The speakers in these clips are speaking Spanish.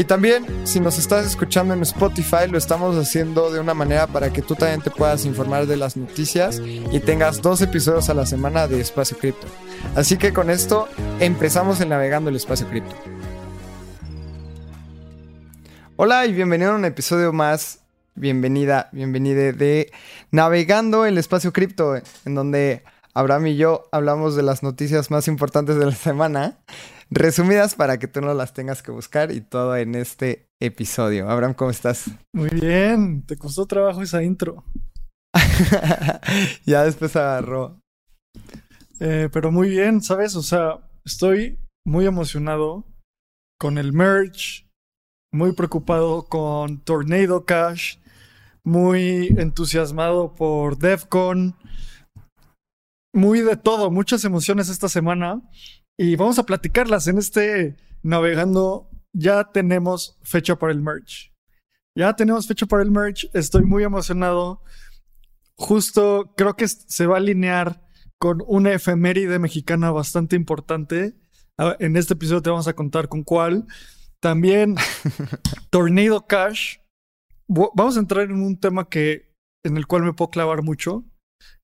Y también, si nos estás escuchando en Spotify, lo estamos haciendo de una manera para que tú también te puedas informar de las noticias y tengas dos episodios a la semana de Espacio Cripto. Así que con esto empezamos en Navegando el Espacio Cripto. Hola y bienvenido a un episodio más bienvenida, bienvenida de Navegando el Espacio Cripto, en donde Abraham y yo hablamos de las noticias más importantes de la semana, resumidas para que tú no las tengas que buscar y todo en este episodio. Abraham, ¿cómo estás? Muy bien, te costó trabajo esa intro. ya después agarró. Eh, pero muy bien, ¿sabes? O sea, estoy muy emocionado con el merch, muy preocupado con Tornado Cash, muy entusiasmado por DEFCON, muy de todo, muchas emociones esta semana y vamos a platicarlas en este navegando. Ya tenemos fecha para el merch. Ya tenemos fecha para el merch, estoy muy emocionado. Justo creo que se va a alinear con una efeméride mexicana bastante importante. En este episodio te vamos a contar con cuál. También Tornado Cash vamos a entrar en un tema que en el cual me puedo clavar mucho,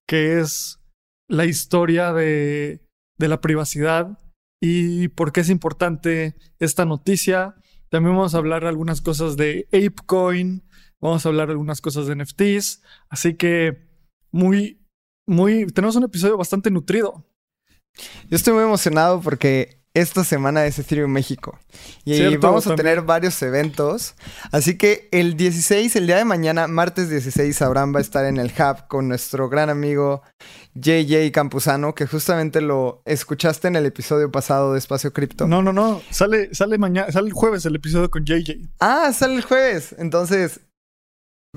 que es la historia de, de la privacidad y por qué es importante esta noticia. También vamos a hablar algunas cosas de ApeCoin, vamos a hablar algunas cosas de NFTs, así que muy, muy, tenemos un episodio bastante nutrido. Yo estoy muy emocionado porque esta semana es Ethereum México. Y vamos a tener varios eventos. Así que el 16, el día de mañana, martes 16, Abraham va a estar en el Hub con nuestro gran amigo JJ Campuzano, que justamente lo escuchaste en el episodio pasado de Espacio Cripto. No, no, no. Sale, sale mañana, sale el jueves el episodio con JJ. Ah, sale el jueves. Entonces,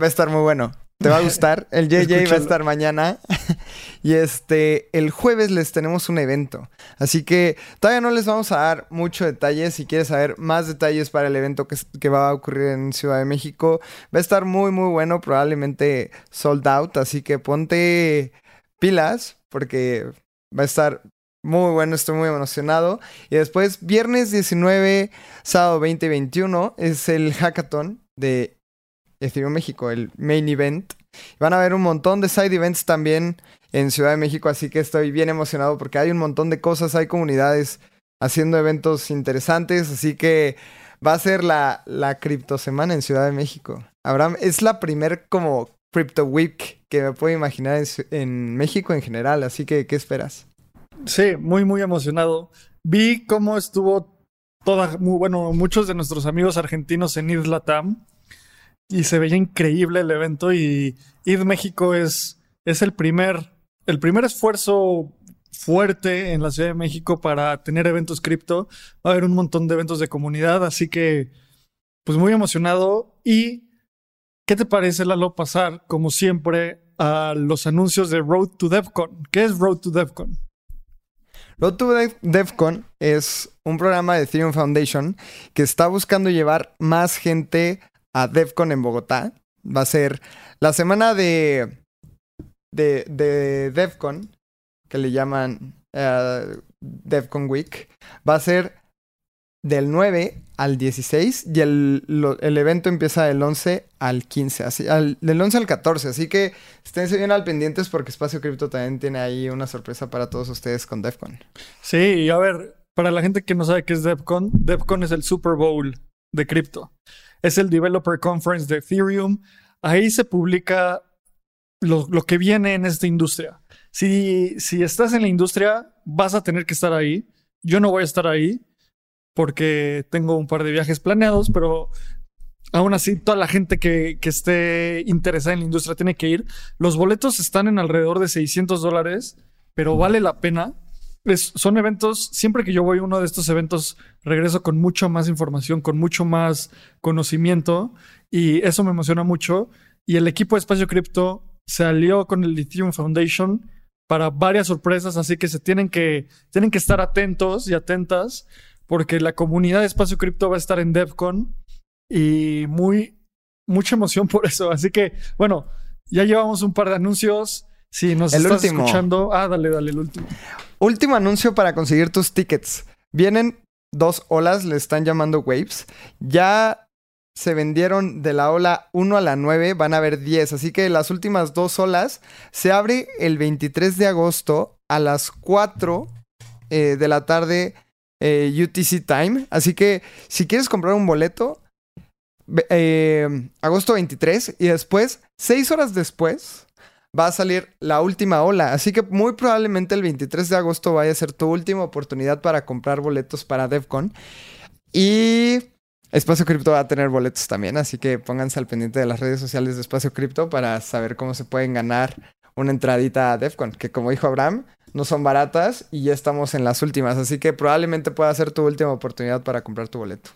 va a estar muy bueno. Te va a gustar. El JJ va a estar mañana. y este, el jueves les tenemos un evento. Así que todavía no les vamos a dar mucho detalle. Si quieres saber más detalles para el evento que, que, va a ocurrir en Ciudad de México, va a estar muy, muy bueno. Probablemente sold out. Así que ponte pilas porque va a estar muy bueno. Estoy muy emocionado. Y después, viernes 19, sábado 20 y 21, es el hackathon de Ethereum México, el main event. Van a haber un montón de side events también en Ciudad de México, así que estoy bien emocionado porque hay un montón de cosas, hay comunidades haciendo eventos interesantes, así que va a ser la, la Crypto Semana en Ciudad de México. Abraham, es la primer como Crypto Week que me puedo imaginar en, en México en general, así que ¿qué esperas? Sí, muy, muy emocionado. Vi cómo estuvo toda, bueno, muchos de nuestros amigos argentinos en Isla Tam y se veía increíble el evento y ID México es, es el primer, el primer esfuerzo fuerte en la Ciudad de México para tener eventos cripto. Va a haber un montón de eventos de comunidad, así que pues muy emocionado. ¿Y qué te parece, Lalo, pasar como siempre a los anuncios de Road to DevCon? ¿Qué es Road to DevCon? Road to DevCon es un programa de Ethereum Foundation que está buscando llevar más gente a DevCon en Bogotá. Va a ser la semana de, de, de DevCon, que le llaman uh, DevCon Week. Va a ser del 9 al 16 y el, el, evento empieza del 11 al 15, así, del 11 al 14, así que esténse bien al pendientes porque Espacio Cripto también tiene ahí una sorpresa para todos ustedes con DevCon. Sí, y a ver, para la gente que no sabe qué es DevCon, DevCon es el Super Bowl de cripto es el Developer Conference de Ethereum. Ahí se publica lo, que viene en esta industria. Si, si estás en la industria, vas a tener que estar ahí. Yo no voy a estar ahí porque tengo un par de viajes planeados, pero aún así toda la gente que, que esté interesada en la industria tiene que ir. Los boletos están en alrededor de 600 dólares, pero vale la pena son eventos, siempre que yo voy a uno de estos eventos, regreso con mucho más información, con mucho más conocimiento y eso me emociona mucho. Y el equipo de Espacio Cripto se alió con el Lithium Foundation para varias sorpresas, así que se tienen que, tienen que estar atentos y atentas porque la comunidad de Espacio Cripto va a estar en DevCon y muy, mucha emoción por eso. Así que, bueno, ya llevamos un par de anuncios. Si nos El estás último. escuchando, ah, dale, dale, el último. Último anuncio para conseguir tus tickets. Vienen dos olas, le están llamando waves. Ya se vendieron de la ola 1 a la 9, van a haber 10. Así que las últimas dos olas se abre el 23 de agosto a las 4 eh, de la tarde eh, UTC Time. Así que si quieres comprar un boleto, eh, agosto 23 y después, 6 horas después, va a salir la última ola. Así que muy probablemente el 23 de agosto vaya a ser tu última oportunidad para comprar boletos para DevCon. Y Espacio Cripto va a tener boletos también, así que pónganse al pendiente de las redes sociales de Espacio Cripto para saber cómo se pueden ganar una entradita a DevCon, que como dijo Abraham, no son baratas y ya estamos en las últimas, así que probablemente pueda ser tu última oportunidad para comprar tu boleto.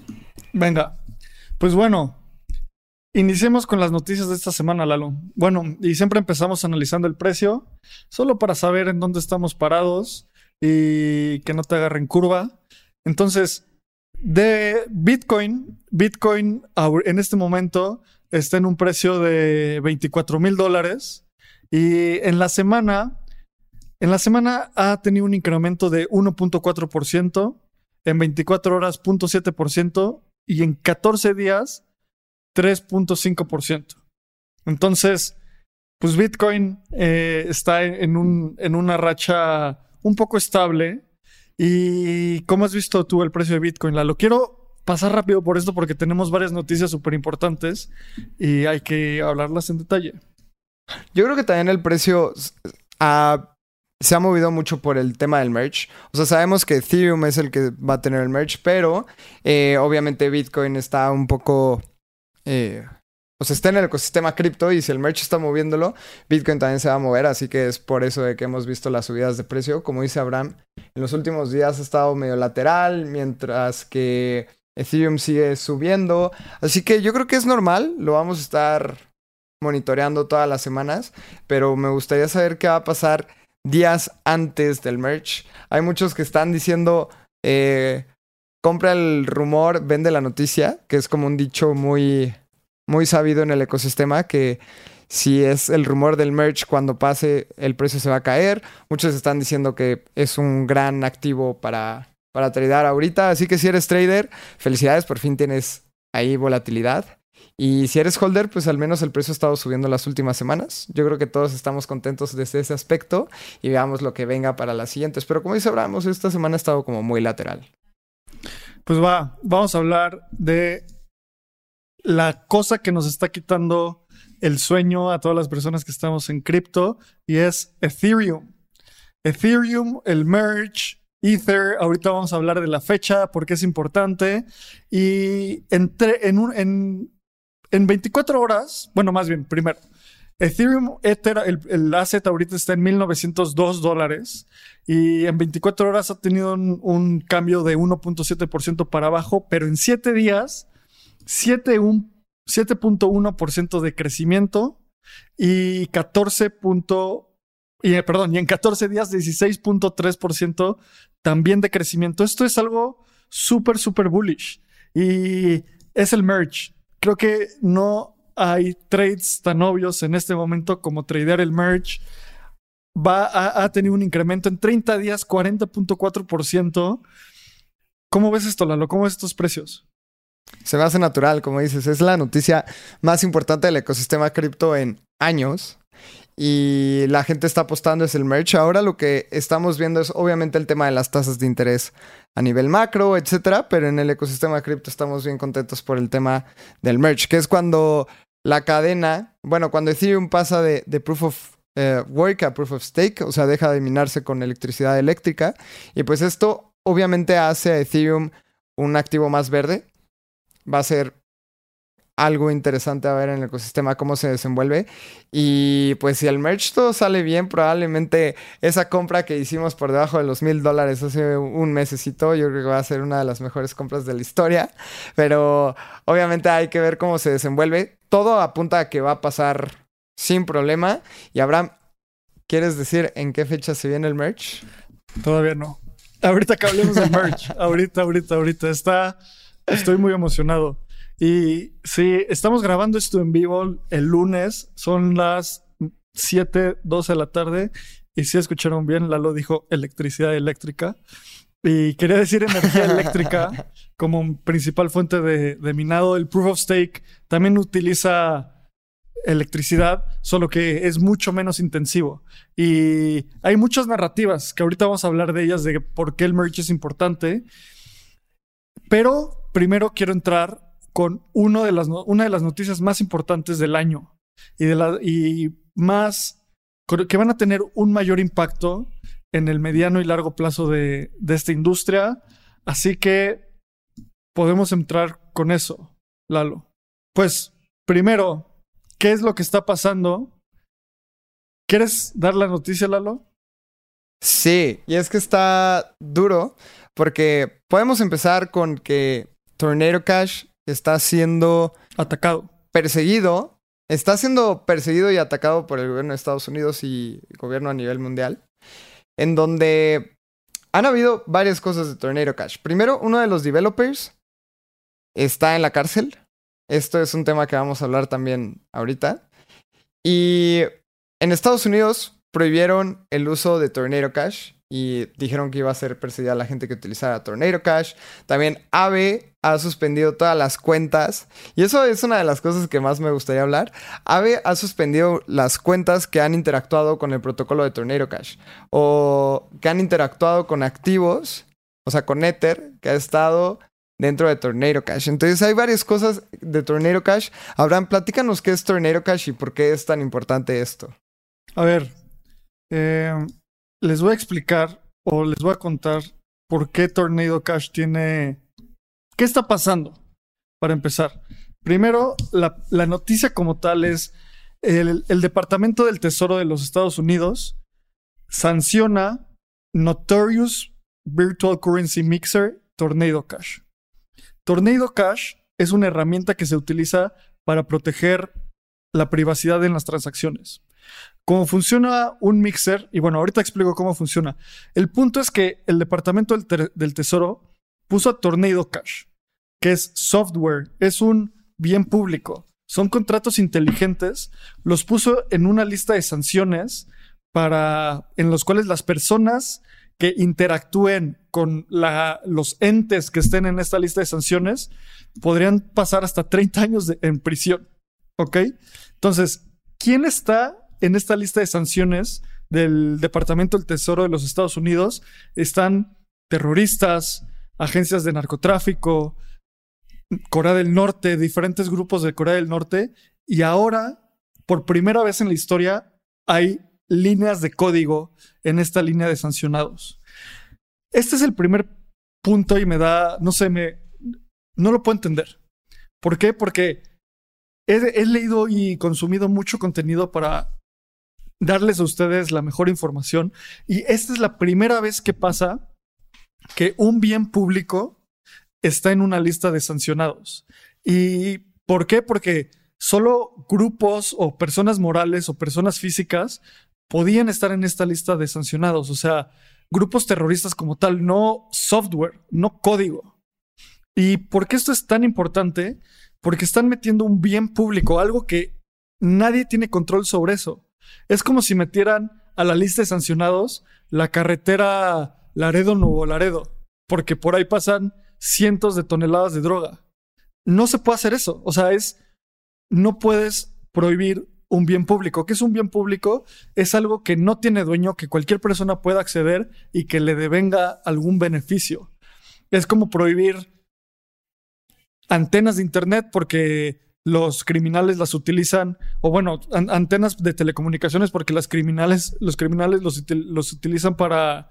Venga, pues bueno, iniciemos con las noticias de esta semana, Lalo. Bueno, y siempre empezamos analizando el precio, solo para saber en dónde estamos parados y que no te agarren curva. Entonces, de Bitcoin, Bitcoin en este momento está en un precio de 24 mil dólares y en la semana, en la semana ha tenido un incremento de 1.4%, en 24 horas 0.7% y en 14 días 3.5%. Entonces, pues Bitcoin eh, está en, un, en una racha un poco estable. ¿Y cómo has visto tú el precio de Bitcoin? Lalo, quiero pasar rápido por esto porque tenemos varias noticias súper importantes y hay que hablarlas en detalle. Yo creo que también el precio se ha movido mucho por el tema del merch. O sea, sabemos que Ethereum es el que va a tener el merch, pero eh, obviamente Bitcoin está un poco... eh, o sea, está en el ecosistema cripto y si el merch está moviéndolo, Bitcoin también se va a mover. Así que es por eso de que hemos visto las subidas de precio. Como dice Abraham, en los últimos días ha estado medio lateral, mientras que Ethereum sigue subiendo. Así que yo creo que es normal, lo vamos a estar monitoreando todas las semanas, pero me gustaría saber qué va a pasar días antes del merch. Hay muchos que están diciendo, eh, compra el rumor, vende la noticia, que es como un dicho muy, muy sabido en el ecosistema, que si es el rumor del merch, cuando pase el precio se va a caer. Muchos están diciendo que es un gran activo para, para tradear ahorita, así que si eres trader, felicidades, por fin tienes ahí volatilidad. Y si eres holder, pues al menos el precio ha estado subiendo las últimas semanas. Yo creo que todos estamos contentos desde ese aspecto y veamos lo que venga para las siguientes. Pero como dice Abraham, esta semana ha estado como muy lateral. Pues va, vamos a hablar de la cosa que nos está quitando el sueño a todas las personas que estamos en cripto y es Ethereum. Ethereum, el merge, Ether, ahorita vamos a hablar de la fecha porque es importante y entre, en, un, en 24 horas, bueno, más bien, primero, Ethereum, Ether, el, el asset ahorita está en 1902 dólares y en 24 horas ha tenido un, un cambio de 1.7% para abajo, pero en 7 días, 7.1% de crecimiento y 14. Y, eh, perdón, y en 14 días 16.3% también de crecimiento. Esto es algo súper, súper bullish. Y es el merge. Creo que no hay trades tan obvios en este momento como tradear el merge. Va a, ha tenido un incremento en 30 días, 40.4%. ¿Cómo ves esto, Lalo? ¿Cómo ves estos precios? Se me hace natural, como dices. Es la noticia más importante del ecosistema cripto en años. Y la gente está apostando es el merch. Ahora lo que estamos viendo es obviamente el tema de las tasas de interés a nivel macro, etcétera. Pero en el ecosistema cripto estamos bien contentos por el tema del merch, que es cuando la cadena, bueno, cuando Ethereum pasa de, proof of eh, work a proof of stake, o sea, deja de minarse con electricidad eléctrica. Y pues esto obviamente hace a Ethereum un activo más verde. Va a ser algo interesante a ver en el ecosistema cómo se desenvuelve. Y pues si el merch todo sale bien, probablemente esa compra que hicimos por debajo de los mil dólares hace un mesecito, yo creo que va a ser una de las mejores compras de la historia. Pero obviamente hay que ver cómo se desenvuelve. Todo apunta a que va a pasar sin problema. Y Abraham, ¿quieres decir en qué fecha se viene el merch? Todavía no. Ahorita que hablemos del merch. ahorita, ahorita, ahorita. Está. Estoy muy emocionado. Y sí, estamos grabando esto en vivo el lunes. Son las 7, 12 de la tarde. Y si escucharon bien, Lalo dijo electricidad eléctrica. Y quería decir energía eléctrica como principal fuente de, de minado. El proof of stake también utiliza electricidad, solo que es mucho menos intensivo. Y hay muchas narrativas que ahorita vamos a hablar de ellas, de por qué el merge es importante. Pero primero quiero entrar con uno de las una de las noticias más importantes del año y, de la, y más que van a tener un mayor impacto en el mediano y largo plazo de, de esta industria. Así que podemos entrar con eso, Lalo. Pues primero, ¿Qué es lo que está pasando? ¿Quieres dar la noticia, Lalo? Sí, y es que está duro porque podemos empezar con que Tornado Cash está siendo atacado, perseguido, está siendo perseguido y atacado por el gobierno de Estados Unidos y el gobierno a nivel mundial, en donde han habido varias cosas de Tornado Cash. Primero, uno de los developers está en la cárcel esto es un tema que vamos a hablar también ahorita. Y en Estados Unidos prohibieron el uso de Tornado Cash y dijeron que iba a ser perseguida la gente que utilizara Tornado Cash. También Aave ha suspendido todas las cuentas y eso es una de las cosas que más me gustaría hablar. Aave ha suspendido las cuentas que han interactuado con el protocolo de Tornado Cash o que han interactuado con activos, o sea, con Ether, que ha estado dentro de Tornado Cash. Entonces hay varias cosas de Tornado Cash. Abraham, platícanos qué es Tornado Cash y por qué es tan importante esto. A ver, eh, les voy a explicar o les voy a contar por qué Tornado Cash tiene... ¿Qué está pasando? Para empezar. Primero, la, noticia como tal es el, el Departamento del Tesoro de los Estados Unidos sanciona Notorious Virtual Currency Mixer Tornado Cash. Tornado Cash es una herramienta que se utiliza para proteger la privacidad en las transacciones. Cómo funciona un mixer, y bueno, ahorita explico cómo funciona. El punto es que el Departamento del, Tesoro puso a Tornado Cash, que es software, es un bien público, son contratos inteligentes, los puso en una lista de sanciones para en los cuales las personas que interactúen con los entes que estén en esta lista de sanciones podrían pasar hasta 30 años en prisión. ¿Ok? Entonces, ¿quién está en esta lista de sanciones del Departamento del Tesoro de los Estados Unidos? Están terroristas, agencias de narcotráfico, Corea del Norte, diferentes grupos de Corea del Norte, y ahora, por primera vez en la historia, hay líneas de código en esta línea de sancionados. Este es el primer punto y me da, no sé, me, no lo puedo entender. ¿Por qué? Porque he, leído y consumido mucho contenido para darles a ustedes la mejor información y esta es la primera vez que pasa que un bien público está en una lista de sancionados. ¿Y por qué? Porque solo grupos o personas morales o personas físicas podían estar en esta lista de sancionados, o sea, grupos terroristas como tal, no software, no código. ¿Y por qué esto es tan importante? Porque están metiendo un bien público, algo que nadie tiene control sobre eso. Es como si metieran a la lista de sancionados la carretera Laredo Nuevo Laredo, porque por ahí pasan cientos de toneladas de droga. No se puede hacer eso. O sea, es. No puedes prohibir un bien público. ¿Qué es un bien público? Es algo que no tiene dueño, que cualquier persona pueda acceder y que le devenga algún beneficio. Es como prohibir antenas de internet porque los criminales las utilizan, o bueno, antenas de telecomunicaciones porque las criminales, los criminales los, los utilizan para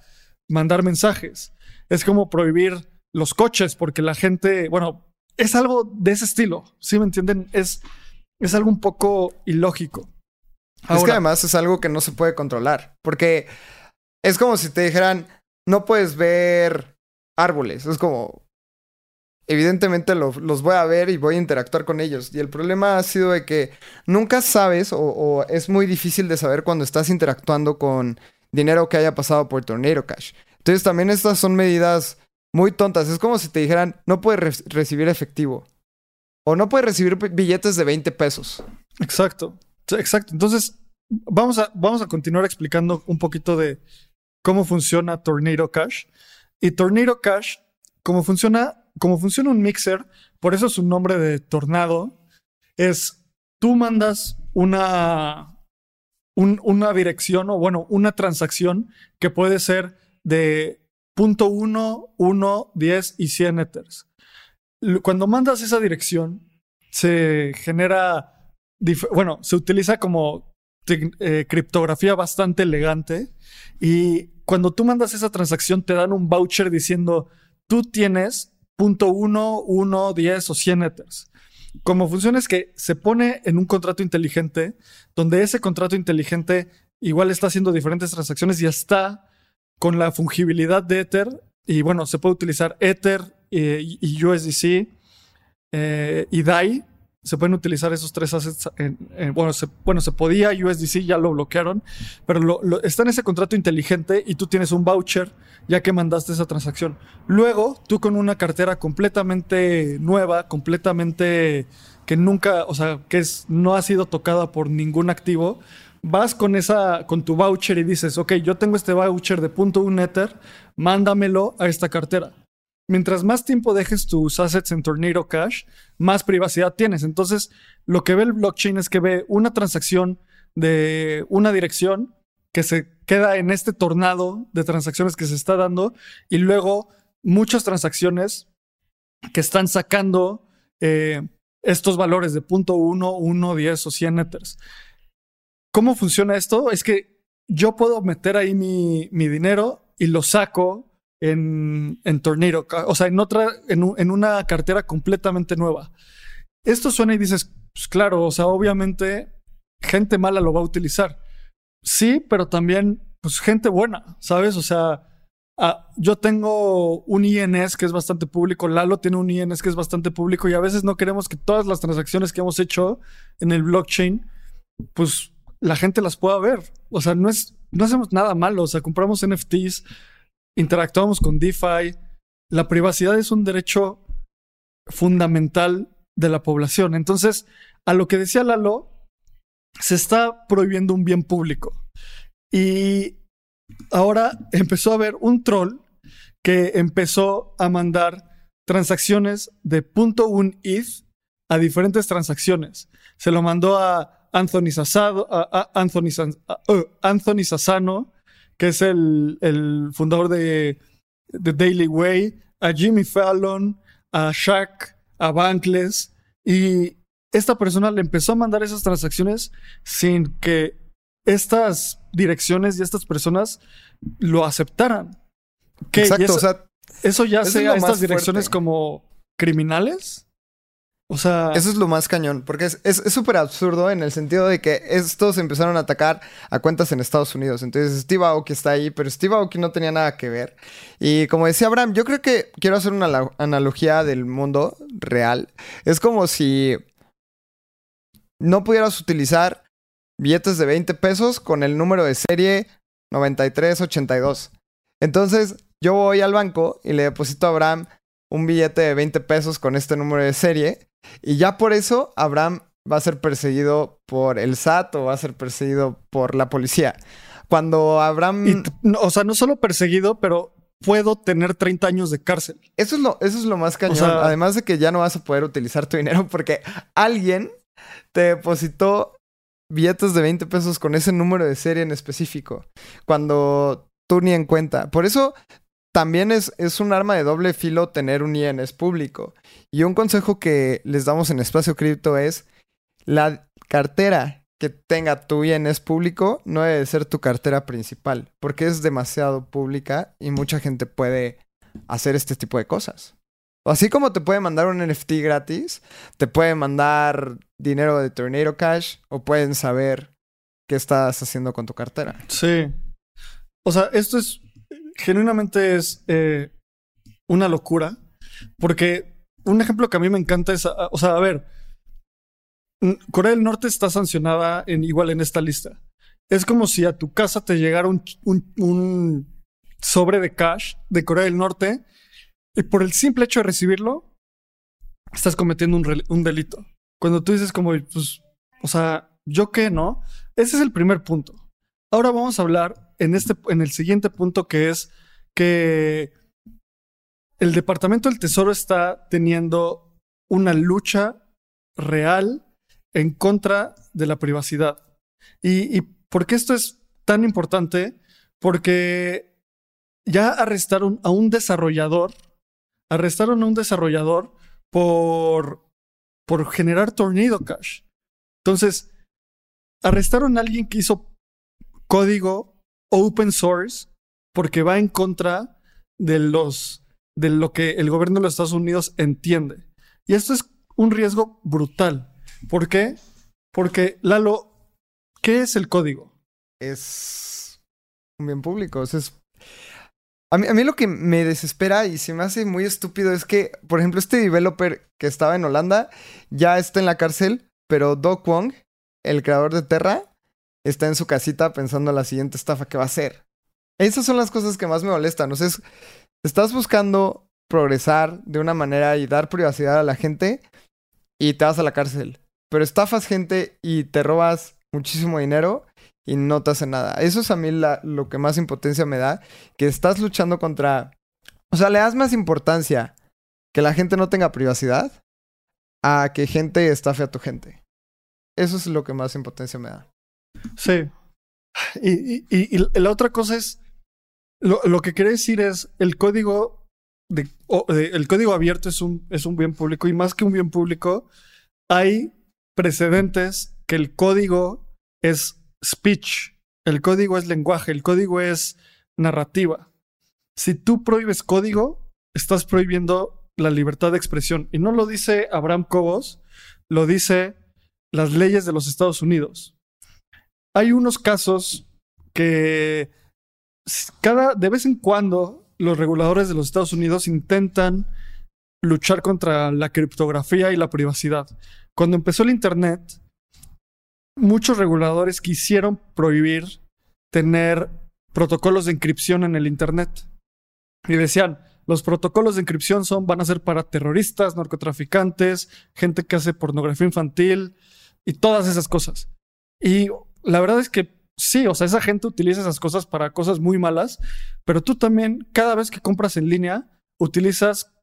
mandar mensajes. Es como prohibir los coches porque la gente, bueno, es algo de ese estilo, ¿sí me entienden? Es es algo un poco ilógico. es que además es algo que no se puede controlar. Porque es como si te dijeran, no puedes ver árboles. Es como, evidentemente los voy a ver y voy a interactuar con ellos. Y el problema ha sido de que nunca sabes o, es muy difícil de saber cuando estás interactuando con dinero que haya pasado por Tornado Cash. Entonces también estas son medidas muy tontas. Es como si te dijeran, no puedes recibir efectivo. O no puedes recibir billetes de 20 pesos. Exacto. Exacto. Entonces, vamos a, vamos a continuar explicando un poquito de cómo funciona Tornado Cash. Y Tornado Cash, cómo funciona, cómo funciona un mixer, por eso su nombre de tornado, es tú mandas una, una dirección o bueno, una transacción que puede ser de punto 1, 1, 10 y 100 ethers. Cuando mandas esa dirección, se genera, bueno, se utiliza como eh, criptografía bastante elegante y cuando tú mandas esa transacción te dan un voucher diciendo tú tienes punto 1, 1, 10 o 100 ethers. Como funciona es que se pone en un contrato inteligente donde ese contrato inteligente igual está haciendo diferentes transacciones y está con la fungibilidad de Ether. Y bueno, se puede utilizar Ether eh, y USDC eh, y DAI. Se pueden utilizar esos tres assets. bueno, se, bueno, se podía, USDC ya lo bloquearon, pero está en ese contrato inteligente y tú tienes un voucher ya que mandaste esa transacción. Luego, tú con una cartera completamente nueva, completamente que nunca, o sea, que es, no ha sido tocada por ningún activo, vas con esa, con tu voucher y dices, ok, yo tengo este voucher de punto un Ether, mándamelo a esta cartera. Mientras más tiempo dejes tus assets en Tornado Cash, más privacidad tienes. Entonces, lo que ve el blockchain es que ve una transacción de una dirección que se queda en este tornado de transacciones que se está dando y luego muchas transacciones que están sacando eh, estos valores de punto 1, 1, 10 o 100 ethers. ¿Cómo funciona esto? Es que yo puedo meter ahí mi, dinero y lo saco en, en Tornado, o sea, en otra, en, una cartera completamente nueva. Esto suena y dices, pues claro, o sea, obviamente gente mala lo va a utilizar. Sí, pero también, pues gente buena, ¿sabes? O sea, yo tengo un INS que es bastante público, Lalo tiene un INS que es bastante público y a veces no queremos que todas las transacciones que hemos hecho en el blockchain, pues la gente las pueda ver. O sea, no es, no hacemos nada malo. O sea, compramos NFTs, interactuamos con DeFi. La privacidad es un derecho fundamental de la población. Entonces, a lo que decía Lalo, se está prohibiendo un bien público. Y ahora empezó a haber un troll que empezó a mandar transacciones de punto un ETH a diferentes transacciones. Se lo mandó a Anthony, Sassado, Anthony, uh, Anthony Sassano, que es el, el fundador de, The Daily Way, a Jimmy Fallon, a Shaq, a Bankless, y esta persona le empezó a mandar esas transacciones sin que estas direcciones y estas personas lo aceptaran. Exacto, o sea, eso ya sea estas direcciones como criminales. Eso es lo más cañón, porque es súper absurdo en el sentido de que estos empezaron a atacar a cuentas en Estados Unidos. Entonces, Steve Aoki está ahí, pero Steve Aoki no tenía nada que ver. Y como decía Abraham, yo creo que quiero hacer una analogía del mundo real. Es como si no pudieras utilizar billetes de 20 pesos con el número de serie 9382. Entonces, yo voy al banco y le deposito a Abraham un billete de 20 pesos con este número de serie y ya por eso Abraham va a ser perseguido por el SAT o va a ser perseguido por la policía. Cuando Abraham... o sea, no solo perseguido, pero puedo tener 30 años de cárcel. Eso es lo, eso es lo más cañón. Además de que ya no vas a poder utilizar tu dinero porque alguien te depositó billetes de 20 pesos con ese número de serie en específico. Cuando tú ni en cuenta. Por eso también es, es, un arma de doble filo tener un INS público. Y un consejo que les damos en Espacio Cripto es la cartera que tenga tu INS público no debe ser tu cartera principal, porque es demasiado pública y mucha gente puede hacer este tipo de cosas. Así como te puede mandar un NFT gratis, te puede mandar dinero de Tornado Cash o pueden saber qué estás haciendo con tu cartera. Sí. O sea, esto es genuinamente es eh, una locura porque un ejemplo que a mí me encanta es, o sea, a ver, Corea del Norte está sancionada en, igual en esta lista. Es como si a tu casa te llegara un, un, sobre de cash de Corea del Norte y por el simple hecho de recibirlo, estás cometiendo un, un delito. Cuando tú dices como, pues, o sea, ¿yo qué no? Ese es el primer punto. Ahora vamos a hablar en, este, en el siguiente punto que es que el Departamento del Tesoro está teniendo una lucha real en contra de la privacidad. ¿Y, por qué esto es tan importante? Porque ya arrestaron a un desarrollador, arrestaron a un desarrollador por, por generar Tornado Cash. Entonces, arrestaron a alguien que hizo código open source porque va en contra de los de lo que el gobierno de los Estados Unidos entiende. Y esto es un riesgo brutal. ¿Por qué? Porque, Lalo, ¿qué es el código? Es un bien público. Es... A, mí, a mí lo que me desespera y se me hace muy estúpido es que, por ejemplo, este developer que estaba en Holanda ya está en la cárcel, pero Do Kwong, el creador de Terra, está en su casita pensando en la siguiente estafa que va a hacer. Esas son las cosas que más me molestan. O sea, estás buscando progresar de una manera y dar privacidad a la gente y te vas a la cárcel pero estafas gente y te robas muchísimo dinero y no te hace nada. Eso es a mí lo que más impotencia me da, que estás luchando contra... O sea, le das más importancia que la gente no tenga privacidad a que gente estafe a tu gente. Eso es lo que más impotencia me da. Sí. Y, la otra cosa es, lo, que quiere decir es, el código, el código abierto es un, es un bien público y más que un bien público, hay precedentes que el código es speech, el código es lenguaje, el código es narrativa. Si tú prohíbes código, estás prohibiendo la libertad de expresión. Y no lo dice Abraham Cobos, lo dice las leyes de los Estados Unidos. Hay unos casos que cada de vez en cuando los reguladores de los Estados Unidos intentan luchar contra la criptografía y la privacidad. Cuando empezó el Internet, muchos reguladores quisieron prohibir tener protocolos de encripción en el Internet. Y decían, los protocolos de encripción son, van a ser para terroristas, narcotraficantes, gente que hace pornografía infantil y todas esas cosas. Y la verdad es que sí, o sea, esa gente utiliza esas cosas para cosas muy malas, pero tú también, cada vez que compras en línea, utilizas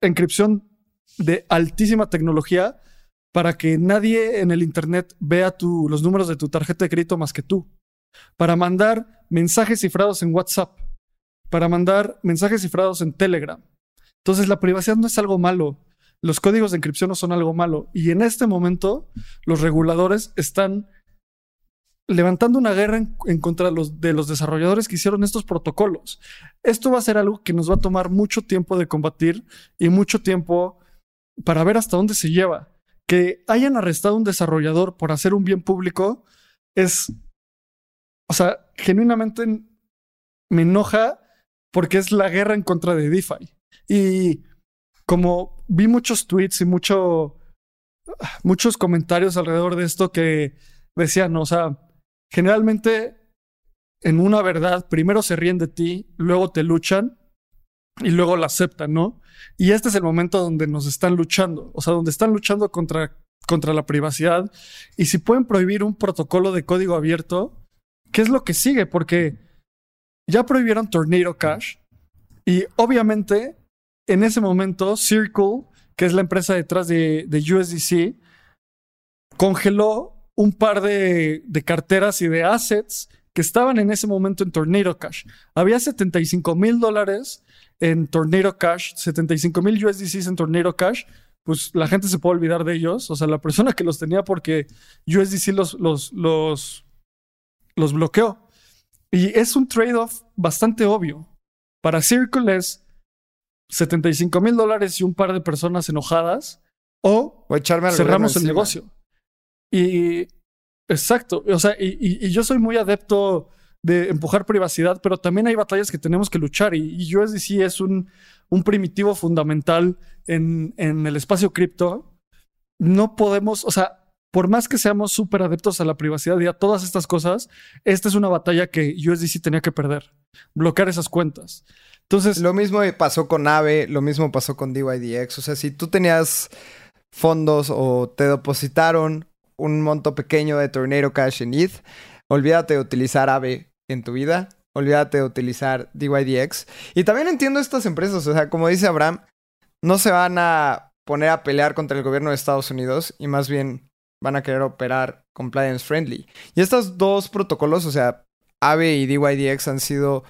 encripción de altísima tecnología para que nadie en el Internet vea los números de tu tarjeta de crédito más que tú. Para mandar mensajes cifrados en WhatsApp. Para mandar mensajes cifrados en Telegram. Entonces la privacidad no es algo malo. Los códigos de encripción no son algo malo. Y en este momento los reguladores están levantando una guerra en, contra de los, de los desarrolladores que hicieron estos protocolos. Esto va a ser algo que nos va a tomar mucho tiempo de combatir y mucho tiempo para ver hasta dónde se lleva. Que hayan arrestado a un desarrollador por hacer un bien público es, o sea, genuinamente me enoja porque es la guerra en contra de DeFi. Y como vi muchos tweets y mucho, muchos comentarios alrededor de esto que decían, o sea, generalmente en una verdad, primero se ríen de ti, luego te luchan y luego la aceptan, ¿no? Y este es el momento donde nos están luchando, o sea, donde están luchando contra, contra la privacidad. Y si pueden prohibir un protocolo de código abierto, ¿qué es lo que sigue? Porque ya prohibieron Tornado Cash y obviamente en ese momento Circle, que es la empresa detrás de, de USDC, congeló un par de, carteras y de assets que estaban en ese momento en Tornado Cash. Había 75 mil dólares en Tornado Cash, 75 mil USDCs en Tornado Cash. Pues la gente se puede olvidar de ellos. O sea, la persona que los tenía porque USDC los, los, los, los bloqueó. Y es un trade-off bastante obvio. Para Circle es 75 mil dólares y un par de personas enojadas. O, cerramos el negocio. Y exacto, o sea, y, yo soy muy adepto de empujar privacidad, pero también hay batallas que tenemos que luchar y, y USDC es un, un primitivo fundamental en, en el espacio cripto. No podemos, o sea, por más que seamos súper adeptos a la privacidad y a todas estas cosas, esta es una batalla que USDC tenía que perder, bloquear esas cuentas. Entonces, lo mismo pasó con AVE, lo mismo pasó con DYDX. O sea, si tú tenías fondos o te depositaron un monto pequeño de Tornado Cash en ETH, olvídate de utilizar AVE en tu vida, olvídate de utilizar DYDX. Y también entiendo estas empresas, o sea, como dice Abraham, no se van a poner a pelear contra el gobierno de Estados Unidos y más bien van a querer operar compliance friendly. Y estos dos protocolos, o sea, AVE y DYDX han sido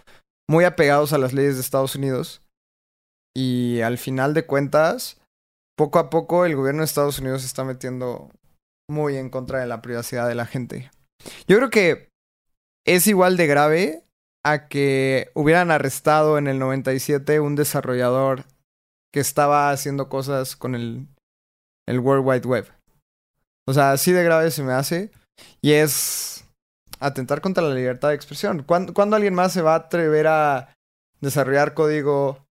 muy apegados a las leyes de Estados Unidos. Y al final de cuentas, poco a poco el gobierno de Estados Unidos está metiendo muy en contra de la privacidad de la gente. Yo creo que es igual de grave a que hubieran arrestado en el 97 un desarrollador que estaba haciendo cosas con el, el World Wide Web. O sea, así de grave se me hace. Y es atentar contra la libertad de expresión. ¿Cuándo, alguien más se va a atrever a desarrollar código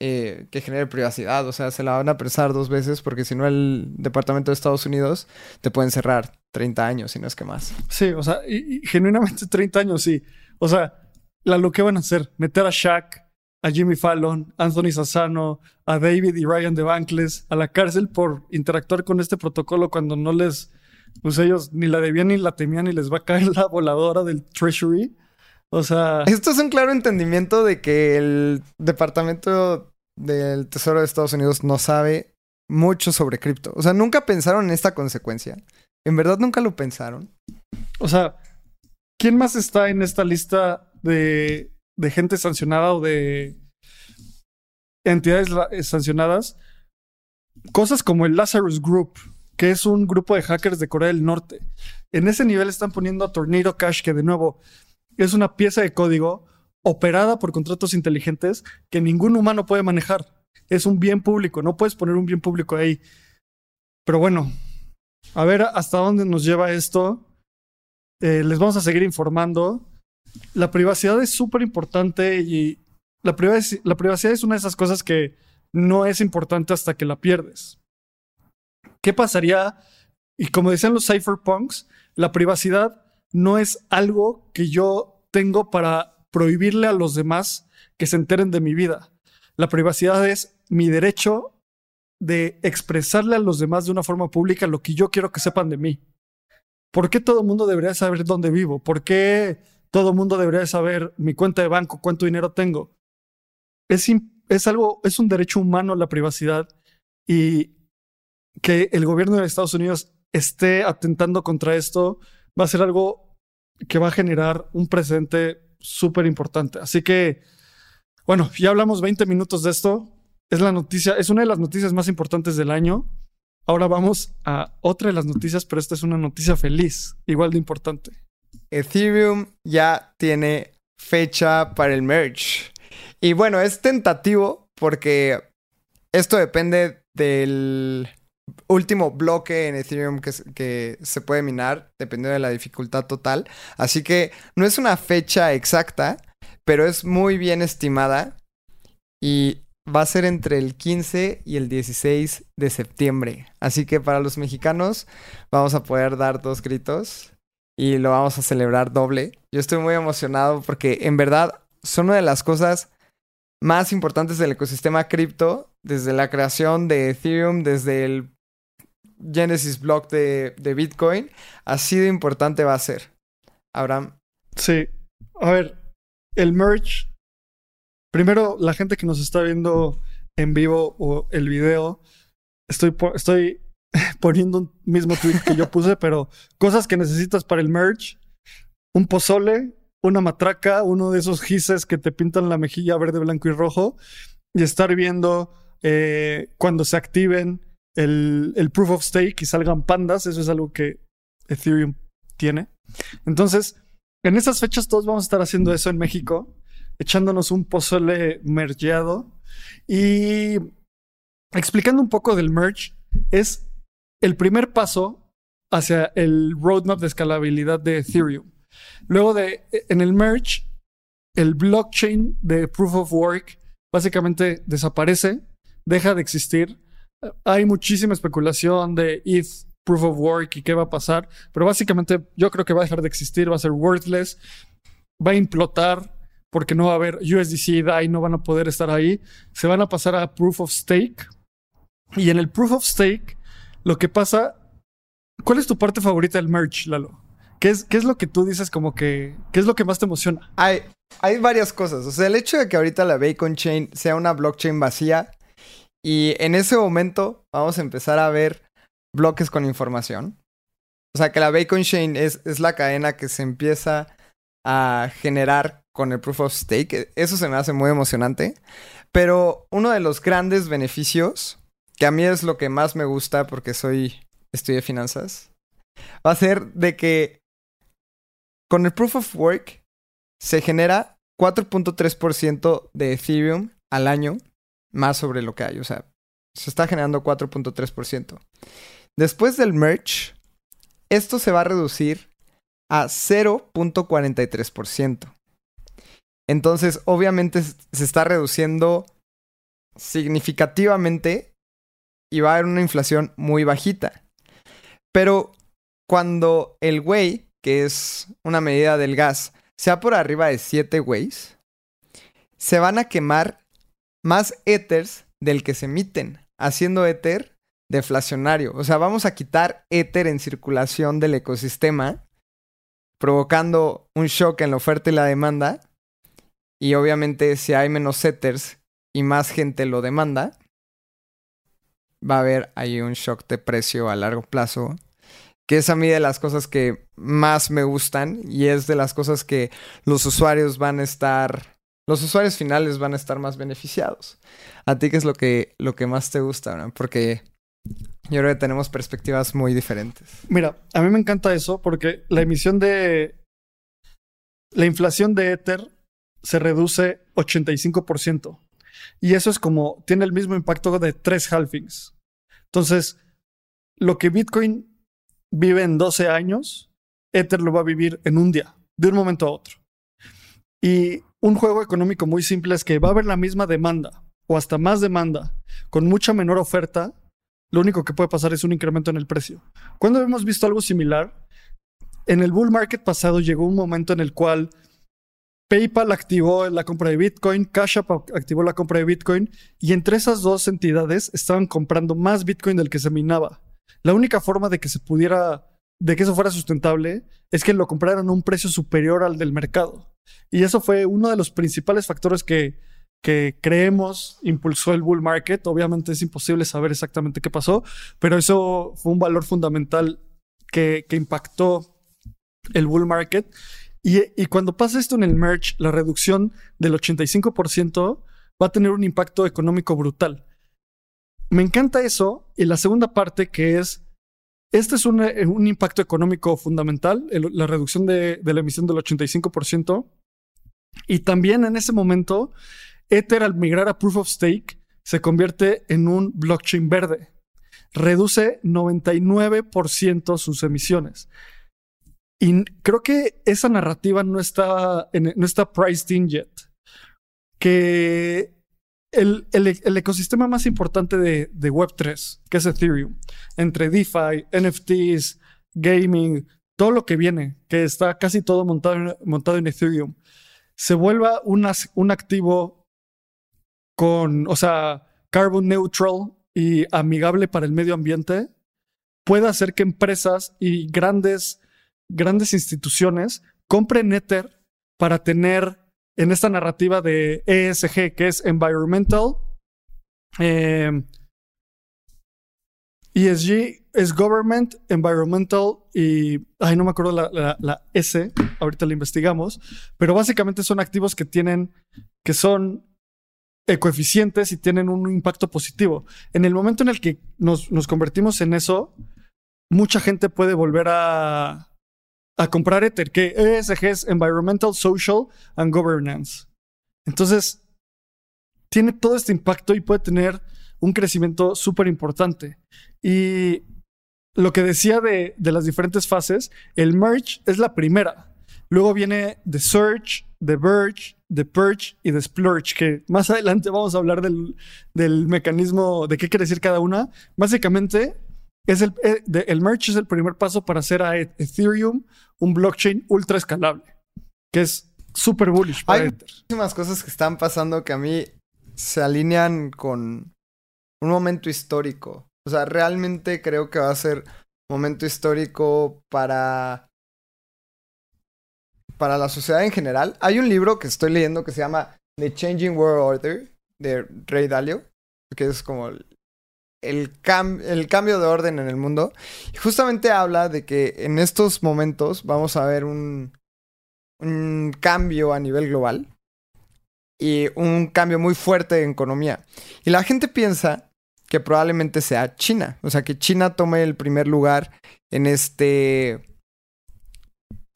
eh, que genere privacidad? O sea, se la van a apresar dos veces porque si no el Departamento de Estados Unidos te pueden cerrar 30 años, si no es que más. Sí, o sea, y, genuinamente 30 años, sí. O sea, la, lo que van a hacer, meter a Shaq, a Jimmy Fallon, Anthony Sassano, a David y Ryan de Bankless a la cárcel por interactuar con este protocolo cuando no les pues ellos ni la debían ni la temían y les va a caer la voladora del Treasury. O sea... Esto es un claro entendimiento de que el Departamento del Tesoro de Estados Unidos no sabe mucho sobre cripto. O sea, nunca pensaron en esta consecuencia. En verdad nunca lo pensaron. O sea, ¿quién más está en esta lista de, de gente sancionada o de entidades sancionadas? Cosas como el Lazarus Group, que es un grupo de hackers de Corea del Norte. En ese nivel están poniendo a Tornado Cash, que de nuevo es una pieza de código operada por contratos inteligentes que ningún humano puede manejar. Es un bien público, no puedes poner un bien público ahí. Pero bueno, a ver hasta dónde nos lleva esto. Eh, les vamos a seguir informando. La privacidad es súper importante y la, la privacidad es una de esas cosas que no es importante hasta que la pierdes. ¿Qué pasaría? Y como decían los cypherpunks, la privacidad no es algo que yo tengo para prohibirle a los demás que se enteren de mi vida. La privacidad es mi derecho de expresarle a los demás de una forma pública lo que yo quiero que sepan de mí. ¿Por qué todo el mundo debería saber dónde vivo? ¿Por qué todo el mundo debería saber mi cuenta de banco, cuánto dinero tengo? Es, algo, es un derecho humano la privacidad y que el gobierno de Estados Unidos esté atentando contra esto va a ser algo que va a generar un precedente súper importante. Así que, bueno, ya hablamos 20 minutos de esto. Es la noticia, es una de las noticias más importantes del año. Ahora vamos a otra de las noticias, pero esta es una noticia feliz, igual de importante. Ethereum ya tiene fecha para el merge. Y bueno, es tentativo porque esto depende del último bloque en Ethereum que, se puede minar, dependiendo de la dificultad total. Así que no es una fecha exacta, pero es muy bien estimada. Y va a ser entre el 15 y el 16 de septiembre. Así que para los mexicanos vamos a poder dar dos gritos y lo vamos a celebrar doble. Yo estoy muy emocionado porque en verdad son una de las cosas más importantes del ecosistema cripto, desde la creación de Ethereum, desde el Genesis Block de, de Bitcoin, así de importante va a ser. Abraham. Sí. A ver, el merge. Primero, la gente que nos está viendo en vivo o el video, estoy, estoy poniendo un mismo tweet que yo puse, pero cosas que necesitas para el merge: un pozole, una matraca, uno de esos gises que te pintan la mejilla verde, blanco y rojo, y estar viendo eh, cuando se activen el, proof of stake y salgan pandas. Eso es algo que Ethereum tiene. Entonces, en esas fechas todos vamos a estar haciendo eso en México, echándonos un pozole mergeado y explicando un poco del merge. Es el primer paso hacia el roadmap de escalabilidad de Ethereum. Luego de, en el merge, el blockchain de proof of work básicamente desaparece, deja de existir. Hay muchísima especulación de ETH proof of work y qué va a pasar, pero básicamente yo creo que va a dejar de existir, va a ser worthless, va a implotar porque no va a haber USDC DAI, no van a poder estar ahí. Se van a pasar a proof of stake. Y en el proof of stake, lo que pasa. ¿Cuál es tu parte favorita del merch, Lalo? ¿Qué es, ¿Qué es lo que tú dices como que... ¿Qué es lo que más te emociona? Hay, hay varias cosas. O sea, el hecho de que ahorita la Bacon Chain sea una blockchain vacía y en ese momento vamos a empezar a ver bloques con información. O sea, que la Bacon Chain es, es la cadena que se empieza a generar con el proof of stake. Eso se me hace muy emocionante. Pero uno de los grandes beneficios, que a mí es lo que más me gusta porque soy estudié finanzas, va a ser de que con el proof of work se genera 4.3% de Ethereum al año más sobre lo que hay. O sea, se está generando 4.3%. Después del merge, esto se va a reducir a 0.43%. Entonces, obviamente se está reduciendo significativamente y va a haber una inflación muy bajita. Pero cuando el Wei, que es una medida del gas, sea por arriba de 7 Weis, se van a quemar más Ethers del que se emiten, haciendo Ether deflacionario. O sea, vamos a quitar Ether en circulación del ecosistema, provocando un shock en la oferta y la demanda. Y obviamente si hay menos Ethers y más gente lo demanda, va a haber ahí un shock de precio a largo plazo. Que es a mí de las cosas que más me gustan y es de las cosas que los usuarios van a estar, los usuarios finales van a estar más beneficiados. ¿A ti qué es lo que, lo que más te gusta? Porque yo creo que tenemos perspectivas muy diferentes. Mira, a mí me encanta eso porque la emisión de... La inflación de Ether se reduce 85%. Y eso es como... Tiene el mismo impacto de tres halvings. Entonces, lo que Bitcoin vive en 12 años, Ether lo va a vivir en un día, de un momento a otro. Y un juego económico muy simple es que va a haber la misma demanda o hasta más demanda con mucha menor oferta lo único que puede pasar es un incremento en el precio. Cuando hemos visto algo similar? En el bull market pasado llegó un momento en el cual PayPal activó la compra de Bitcoin, Cash App activó la compra de Bitcoin y entre esas dos entidades estaban comprando más Bitcoin del que se minaba. La única forma de que se pudiera, de que eso fuera sustentable, es que lo compraran a un precio superior al del mercado. Y eso fue uno de los principales factores que que creemos impulsó el bull market. Obviamente es imposible saber exactamente qué pasó, pero eso fue un valor fundamental que, impactó el bull market. Y, cuando pasa esto en el merge, la reducción del 85% va a tener un impacto económico brutal. Me encanta eso. Y la segunda parte que es, este es un, impacto económico fundamental, la reducción de, de la emisión del 85%. Y también en ese momento Ether al migrar a Proof of Stake se convierte en un blockchain verde. Reduce 99% sus emisiones. Y creo que esa narrativa no está, no está priced in yet. Que el, ecosistema más importante de, Web3, que es Ethereum, entre DeFi, NFTs, gaming, todo lo que viene, que está casi todo montado, montado en Ethereum, se vuelva un activo con, o sea, carbon neutral y amigable para el medio ambiente, puede hacer que empresas y grandes, grandes instituciones compren Ether para tener en esta narrativa de ESG, que es Environmental, ESG e es Government, Environmental y, ay, no me acuerdo la, la S, ahorita la investigamos, pero básicamente son activos que tienen, que son coeficientes y tienen un impacto positivo. En el momento en el que nos, convertimos en eso, mucha gente puede volver a, a comprar Ether, que ESG es Environmental, Social and Governance. Entonces, tiene todo este impacto y puede tener un crecimiento súper importante. Y lo que decía de, de, las diferentes fases, el merge es la primera. Luego viene The Search, The Verge, The Purge y The Splurge, que más adelante vamos a hablar del, del mecanismo, de qué quiere decir cada una. Básicamente, es el, eh, el merge es el primer paso para hacer a Ethereum un blockchain ultra escalable, que es súper bullish. Para Hay muchísimas cosas que están pasando que a mí se alinean con un momento histórico. O sea, realmente creo que va a ser momento histórico para para la sociedad en general. Hay un libro que estoy leyendo que se llama The Changing World Order de Ray Dalio, que es como el, el, cambio de orden en el mundo. Y justamente habla de que en estos momentos vamos a ver un, un cambio a nivel global y un cambio muy fuerte en economía. Y la gente piensa que probablemente sea China, o sea, que China tome el primer lugar en este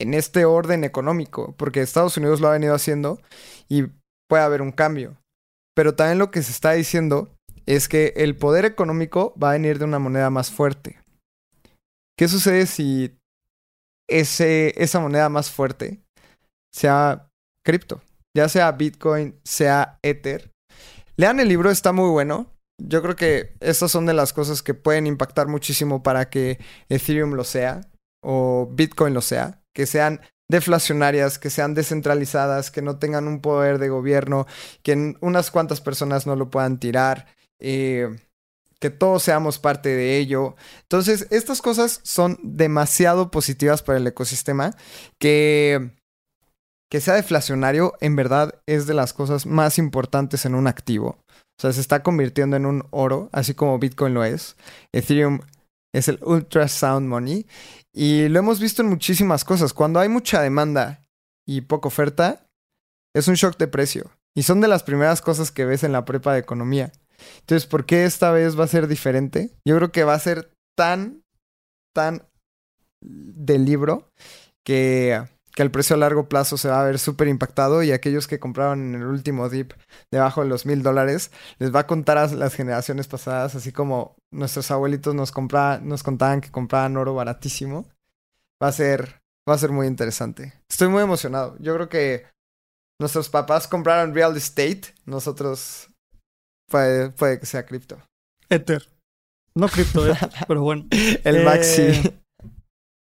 en este orden económico, porque Estados Unidos lo ha venido haciendo y puede haber un cambio. Pero también lo que se está diciendo es que el poder económico va a venir de una moneda más fuerte. ¿Qué sucede si ese, esa moneda más fuerte sea cripto? Ya sea Bitcoin, sea Ether. Lean el libro, está muy bueno. Yo creo que estas son de las cosas que pueden impactar muchísimo para que Ethereum lo sea o Bitcoin lo sea que sean deflacionarias, que sean descentralizadas, que no tengan un poder de gobierno, que unas cuantas personas no lo puedan tirar, eh, que todos seamos parte de ello. Entonces, estas cosas son demasiado positivas para el ecosistema, que, que sea deflacionario en verdad es de las cosas más importantes en un activo. O sea, se está convirtiendo en un oro, así como Bitcoin lo es. Ethereum es el ultra sound money. Y lo hemos visto en muchísimas cosas. Cuando hay mucha demanda y poca oferta, es un shock de precio. Y son de las primeras cosas que ves en la prepa de economía. Entonces, ¿por qué esta vez va a ser diferente? Yo creo que va a ser tan, tan del libro que que el precio a largo plazo se va a ver súper impactado y aquellos que compraron en el último dip debajo de los mil dólares les va a contar a las generaciones pasadas, así como nuestros abuelitos nos, nos contaban que compraban oro baratísimo. Va a ser, va a ser muy interesante. Estoy muy emocionado. Yo creo que nuestros papás compraron real estate, nosotros puede, puede que sea cripto. Ether. No cripto, eh, pero bueno. El maxi. Eh,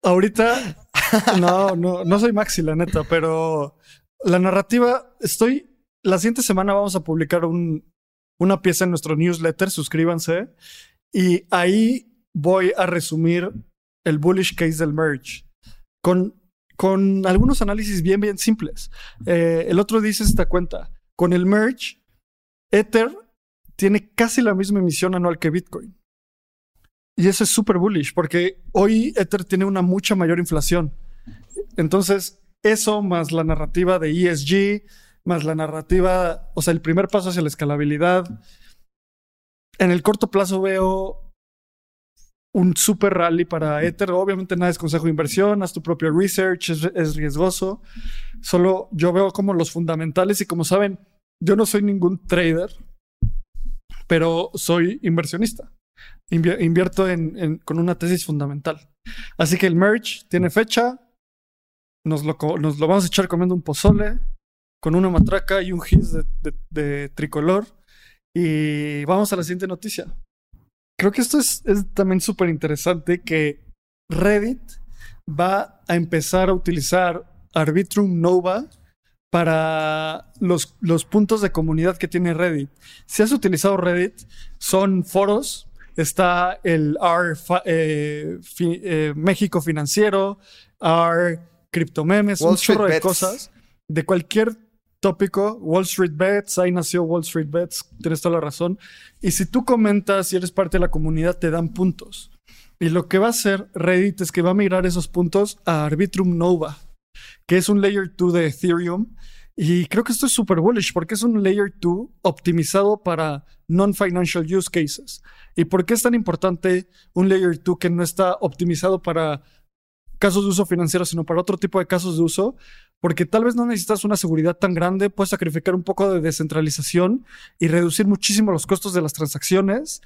ahorita no, no, no soy Maxi, la neta, pero la narrativa, estoy, la siguiente semana vamos a publicar un, una pieza en nuestro newsletter, suscríbanse, y ahí voy a resumir el bullish case del merge con, con algunos análisis bien, bien simples. Eh, el otro dice esta cuenta, con el merge, Ether tiene casi la misma emisión anual que Bitcoin. Y eso es súper bullish porque hoy Ether tiene una mucha mayor inflación. Entonces, eso más la narrativa de ESG, más la narrativa, o sea, el primer paso hacia la escalabilidad. En el corto plazo veo un super rally para Ether. Obviamente nada es consejo de inversión, haz tu propio research, es, es, riesgoso. Solo yo veo como los fundamentales y como saben, yo no soy ningún trader, pero soy inversionista invierto con una tesis fundamental. Así que el merge tiene fecha. Nos lo, vamos a echar comiendo un pozole con una matraca y un his de, tricolor. Y vamos a la siguiente noticia. Creo que esto es, es también súper interesante que Reddit va a empezar a utilizar Arbitrum Nova para los, los puntos de comunidad que tiene Reddit. Si has utilizado Reddit, son foros está el R eh, eh, México Financiero, R Criptomemes, un chorro de cosas. De cualquier tópico, Wall Street Bets, ahí nació Wall Street Bets, tienes toda la razón. Y si tú comentas y eres parte de la comunidad, te dan puntos. Y lo que va a hacer Reddit es que va a migrar esos puntos a Arbitrum Nova, que es un layer 2 de Ethereum. Y creo que esto es super bullish porque es un layer 2 optimizado para non-financial use cases. ¿Y por qué es tan importante un Layer 2 que no está optimizado para casos de uso financiero, sino para otro tipo de casos de uso? Porque tal vez no necesitas una seguridad tan grande, puedes sacrificar un poco de descentralización y reducir muchísimo los costos de las transacciones,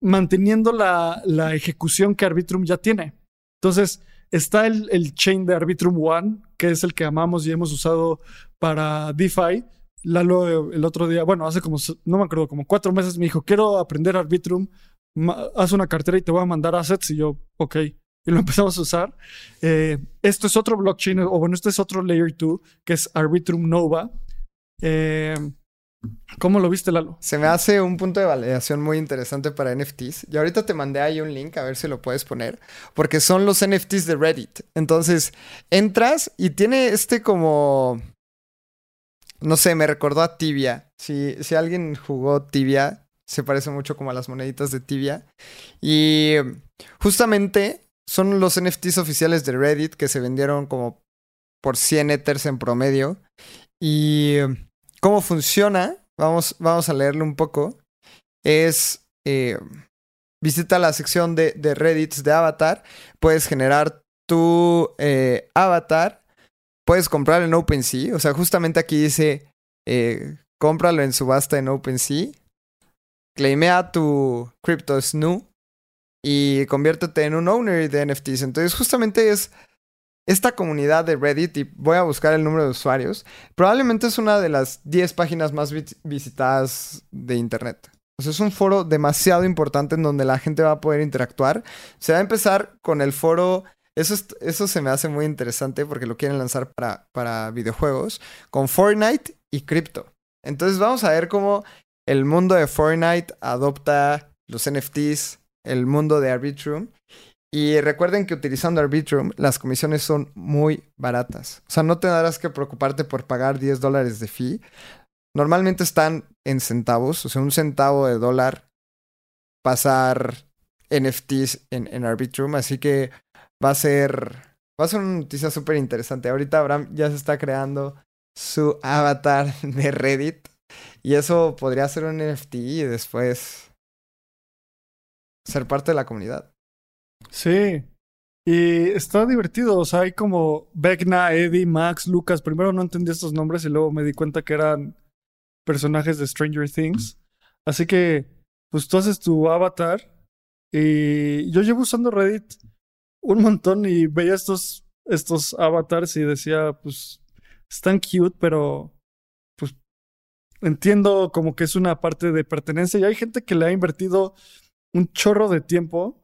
manteniendo la, la ejecución que Arbitrum ya tiene. Entonces, está el, el chain de Arbitrum One, que es el que amamos y hemos usado para DeFi. Lalo el otro día, bueno, hace como, no me acuerdo, como cuatro meses me dijo, quiero aprender Arbitrum, haz una cartera y te voy a mandar assets. Y yo, ok. Y lo empezamos a usar. Eh, esto es otro blockchain, o bueno, este es otro layer 2, que es Arbitrum Nova. Eh, ¿Cómo lo viste, Lalo? Se me hace un punto de validación muy interesante para NFTs. Y ahorita te mandé ahí un link, a ver si lo puedes poner. Porque son los NFTs de Reddit. Entonces, entras y tiene este como no sé, me recordó a Tibia. Si, si alguien jugó Tibia, se parece mucho como a las moneditas de Tibia. Y justamente son los NFTs oficiales de Reddit que se vendieron como por 100 Ethers en promedio. Y cómo funciona, vamos, vamos a leerlo un poco. Es, eh, visita la sección de, de Reddit de avatar, puedes generar tu eh, avatar puedes comprar en OpenSea. O sea, justamente aquí dice, eh, cómpralo en subasta en OpenSea. Claimea tu Crypto Snoo y conviértete en un owner de NFTs. Entonces, justamente es esta comunidad de Reddit y voy a buscar el número de usuarios. Probablemente es una de las 10 páginas más visitadas de Internet. Es un foro demasiado importante en donde la gente va a poder interactuar. Se va a empezar con el foro eso, eso se me hace muy interesante porque lo quieren lanzar para, para videojuegos con Fortnite y Crypto. Entonces vamos a ver cómo el mundo de Fortnite adopta los NFTs, el mundo de Arbitrum. Y recuerden que utilizando Arbitrum las comisiones son muy baratas. O sea, no tendrás que preocuparte por pagar 10 dólares de fee. Normalmente están en centavos, o sea, un centavo de dólar pasar NFTs en, en Arbitrum. Así que va a ser, va a ser una noticia súper interesante. Ahorita Abraham ya se está creando su avatar de Reddit y eso podría ser un NFT y después ser parte de la comunidad. Sí. Y está divertido, o sea, hay como Vecna, Eddie, Max, Lucas. Primero no entendí estos nombres y luego me di cuenta que eran personajes de Stranger Things. Así que, pues tú haces tu avatar y yo llevo usando Reddit un montón y veía estos, estos avatars y decía, pues, están cute, pero pues entiendo como que es una parte de pertenencia y hay gente que le ha invertido un chorro de tiempo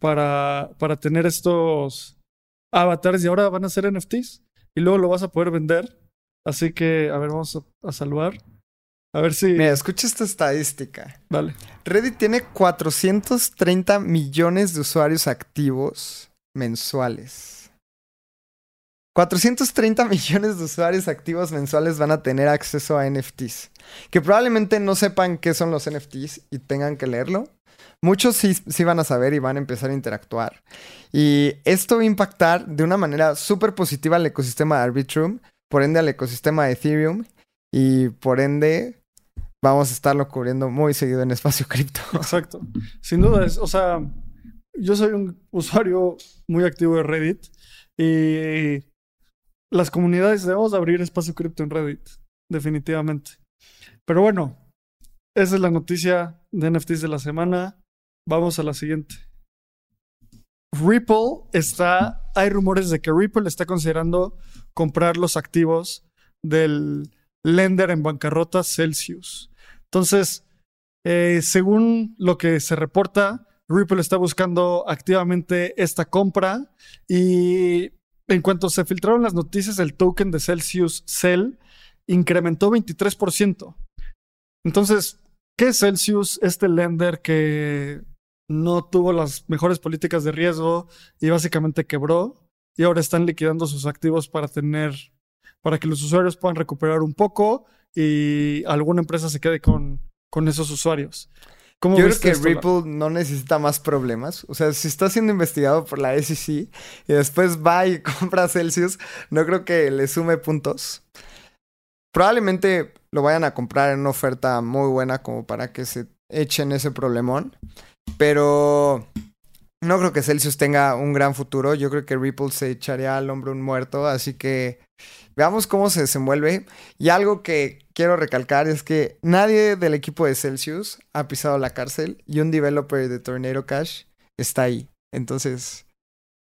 para, para tener estos avatars y ahora van a ser NFTs y luego lo vas a poder vender. Así que, a ver, vamos a, a salvar. A ver si. Mira, escucha esta estadística. Vale. Reddit tiene 430 millones de usuarios activos mensuales. 430 millones de usuarios activos mensuales van a tener acceso a NFTs. Que probablemente no sepan qué son los NFTs y tengan que leerlo. Muchos sí, van a saber y van a empezar a interactuar. Y esto va a impactar de una manera súper positiva al ecosistema de Arbitrum, por ende al ecosistema de Ethereum y por ende vamos a estarlo cubriendo muy seguido en espacio cripto. Exacto. Sin duda, es, o sea, yo soy un usuario muy activo de Reddit y las comunidades debemos abrir espacio cripto en Reddit, definitivamente. Pero bueno, esa es la noticia de NFTs de la semana. Vamos a la siguiente. Ripple está, hay rumores de que Ripple está considerando comprar los activos del lender en bancarrota Celsius. Entonces, eh, según lo que se reporta, Ripple está buscando activamente esta compra y en cuanto se filtraron las noticias, el token de Celsius Cell incrementó 23%. Entonces, ¿qué es Celsius? Este lender que no tuvo las mejores políticas de riesgo y básicamente quebró y ahora están liquidando sus activos para tener, para que los usuarios puedan recuperar un poco y alguna empresa se quede con, con esos usuarios. ¿Cómo Yo creo que Ripple no necesita más problemas. O sea, si está siendo investigado por la SEC y después va y compra Celsius, no creo que le sume puntos. Probablemente lo vayan a comprar en una oferta muy buena como para que se echen ese problemón. Pero no creo que Celsius tenga un gran futuro. Yo creo que Ripple se echaría al hombro un muerto. Así que Veamos cómo se desenvuelve. Y algo que quiero recalcar es que nadie del equipo de Celsius ha pisado la cárcel y un developer de Tornado Cash está ahí. Entonces,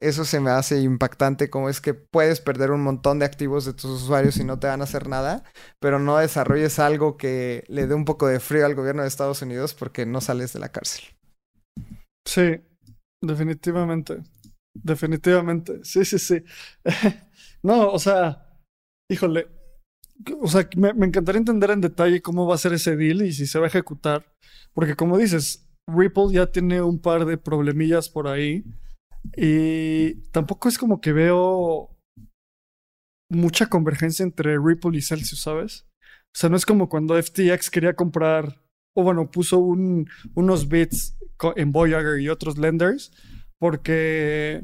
eso se me hace impactante, como es que puedes perder un montón de activos de tus usuarios y no te van a hacer nada, pero no desarrolles algo que le dé un poco de frío al gobierno de Estados Unidos porque no sales de la cárcel. Sí, definitivamente. Definitivamente. Sí, sí, sí. no, o sea, híjole. O sea, me, encantaría entender en detalle cómo va a ser ese deal y si se va a ejecutar. Porque como dices, Ripple ya tiene un par de problemillas por ahí y tampoco es como que veo mucha convergencia entre Ripple y Celsius, ¿sabes? O sea, no es como cuando FTX quería comprar, o bueno, puso un, unos bits en Voyager y otros lenders, porque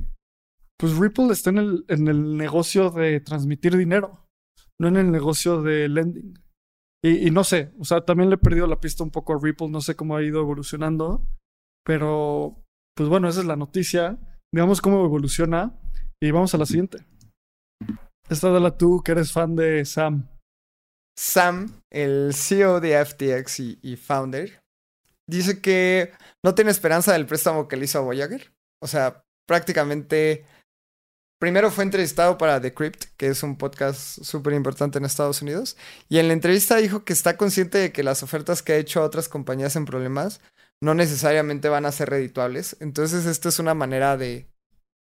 pues Ripple está en el, en el negocio de transmitir dinero, no en el negocio de lending. Y, no sé, o sea, también le he perdido la pista un poco a Ripple, no sé cómo ha ido evolucionando, pero pues bueno, esa es la noticia veamos cómo evoluciona y vamos a la siguiente. Esta dala tú que eres fan de Sam. Sam, el CEO de FTX y, founder, dice que no tiene esperanza del préstamo que le hizo a Voyager. O sea, prácticamente primero fue entrevistado para Decrypt, que es un podcast súper importante en Estados Unidos, y en la entrevista dijo que está consciente de que las ofertas que ha hecho a otras compañías en problemas no necesariamente van a ser redituables. Entonces, esto es una manera de,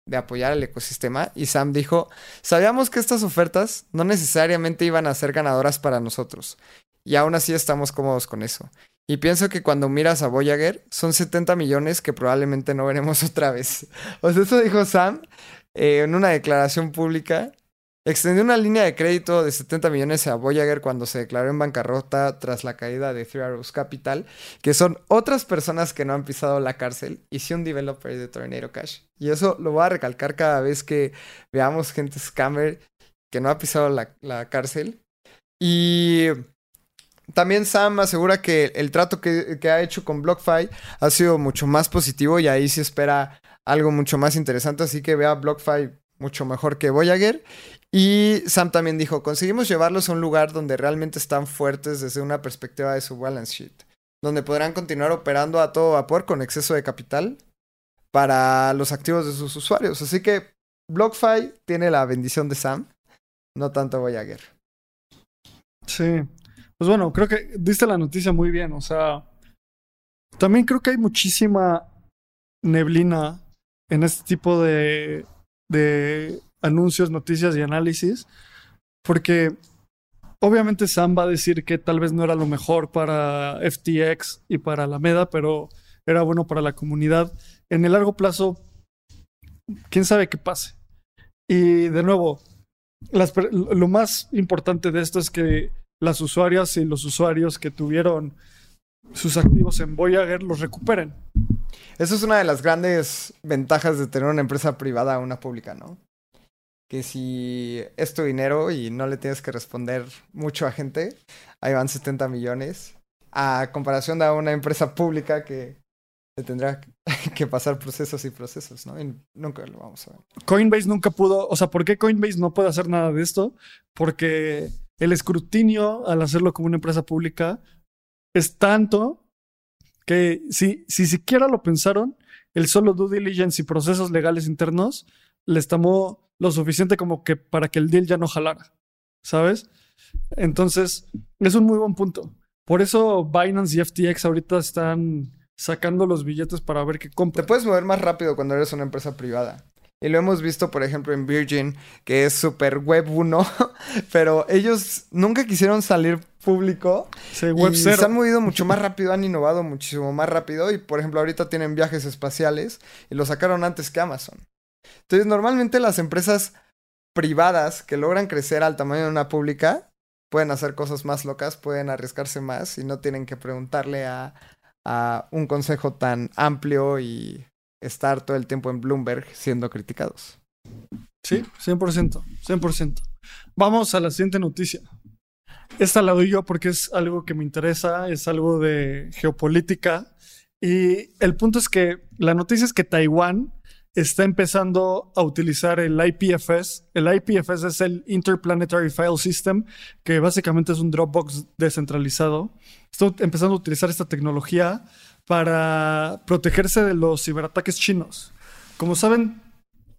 de apoyar al ecosistema. Y Sam dijo, sabíamos que estas ofertas no necesariamente iban a ser ganadoras para nosotros. Y aún así estamos cómodos con eso. Y pienso que cuando miras a Voyager, son 70 millones que probablemente no veremos otra vez. O sea, eso dijo Sam eh, en una declaración pública Extendió una línea de crédito de 70 millones a Voyager cuando se declaró en bancarrota tras la caída de Three Arrows Capital, que son otras personas que no han pisado la cárcel, y sí un developer de Tornado Cash. Y eso lo voy a recalcar cada vez que veamos gente scammer que no ha pisado la, la cárcel. Y también Sam asegura que el trato que, ha hecho con BlockFi ha sido mucho más positivo y ahí se espera algo mucho más interesante. Así que vea BlockFi mucho mejor que Voyager. Y Sam también dijo, conseguimos llevarlos a un lugar donde realmente están fuertes desde una perspectiva de su balance sheet, donde podrán continuar operando a todo vapor con exceso de capital para los activos de sus usuarios. Así que BlockFi tiene la bendición de Sam, no tanto Voyager. Sí, pues bueno, creo que diste la noticia muy bien, o sea, también creo que hay muchísima neblina en este tipo de, anuncios, noticias y análisis, porque obviamente Sam va a decir que tal vez no era lo mejor para FTX y para Alameda, pero era bueno para la comunidad. En el largo plazo, quién sabe qué pase. Y de nuevo, lo más importante de esto es que las usuarias y los usuarios que tuvieron sus activos en Voyager los recuperen. Eso es una de las grandes ventajas de tener una empresa privada a una pública, ¿no? que si es tu dinero y no le tienes que responder mucho a gente, ahí van 70 millones. A comparación de una empresa pública que se tendrá que pasar procesos y procesos, ¿no? Y nunca lo vamos a ver. Coinbase nunca pudo, o sea, ¿por qué Coinbase no puede hacer nada de esto? Porque el escrutinio al hacerlo como una empresa pública es tanto que si, si siquiera lo pensaron, el solo due diligence y procesos legales internos les tomó lo suficiente como que para que el deal ya no jalara, ¿sabes? Entonces, es un muy buen punto. Por eso Binance y FTX ahorita están sacando los billetes para ver qué compra. Te puedes mover más rápido cuando eres una empresa privada. Y lo hemos visto, por ejemplo, en Virgin, que es super web 1, pero ellos nunca quisieron salir público. Sí, web y cero. se han movido mucho más rápido, han innovado muchísimo más rápido. Y, por ejemplo, ahorita tienen viajes espaciales y lo sacaron antes que Amazon. Entonces, normalmente las empresas privadas que logran crecer al tamaño de una pública pueden hacer cosas más locas, pueden arriesgarse más y no tienen que preguntarle a, a un consejo tan amplio y estar todo el tiempo en Bloomberg siendo criticados. Sí, 100%, 100%. Vamos a la siguiente noticia. Esta la doy yo porque es algo que me interesa, es algo de geopolítica. Y el punto es que la noticia es que Taiwán está empezando a utilizar el IPFS. El IPFS es el Interplanetary File System, que básicamente es un Dropbox descentralizado. Está empezando a utilizar esta tecnología para protegerse de los ciberataques chinos. Como saben,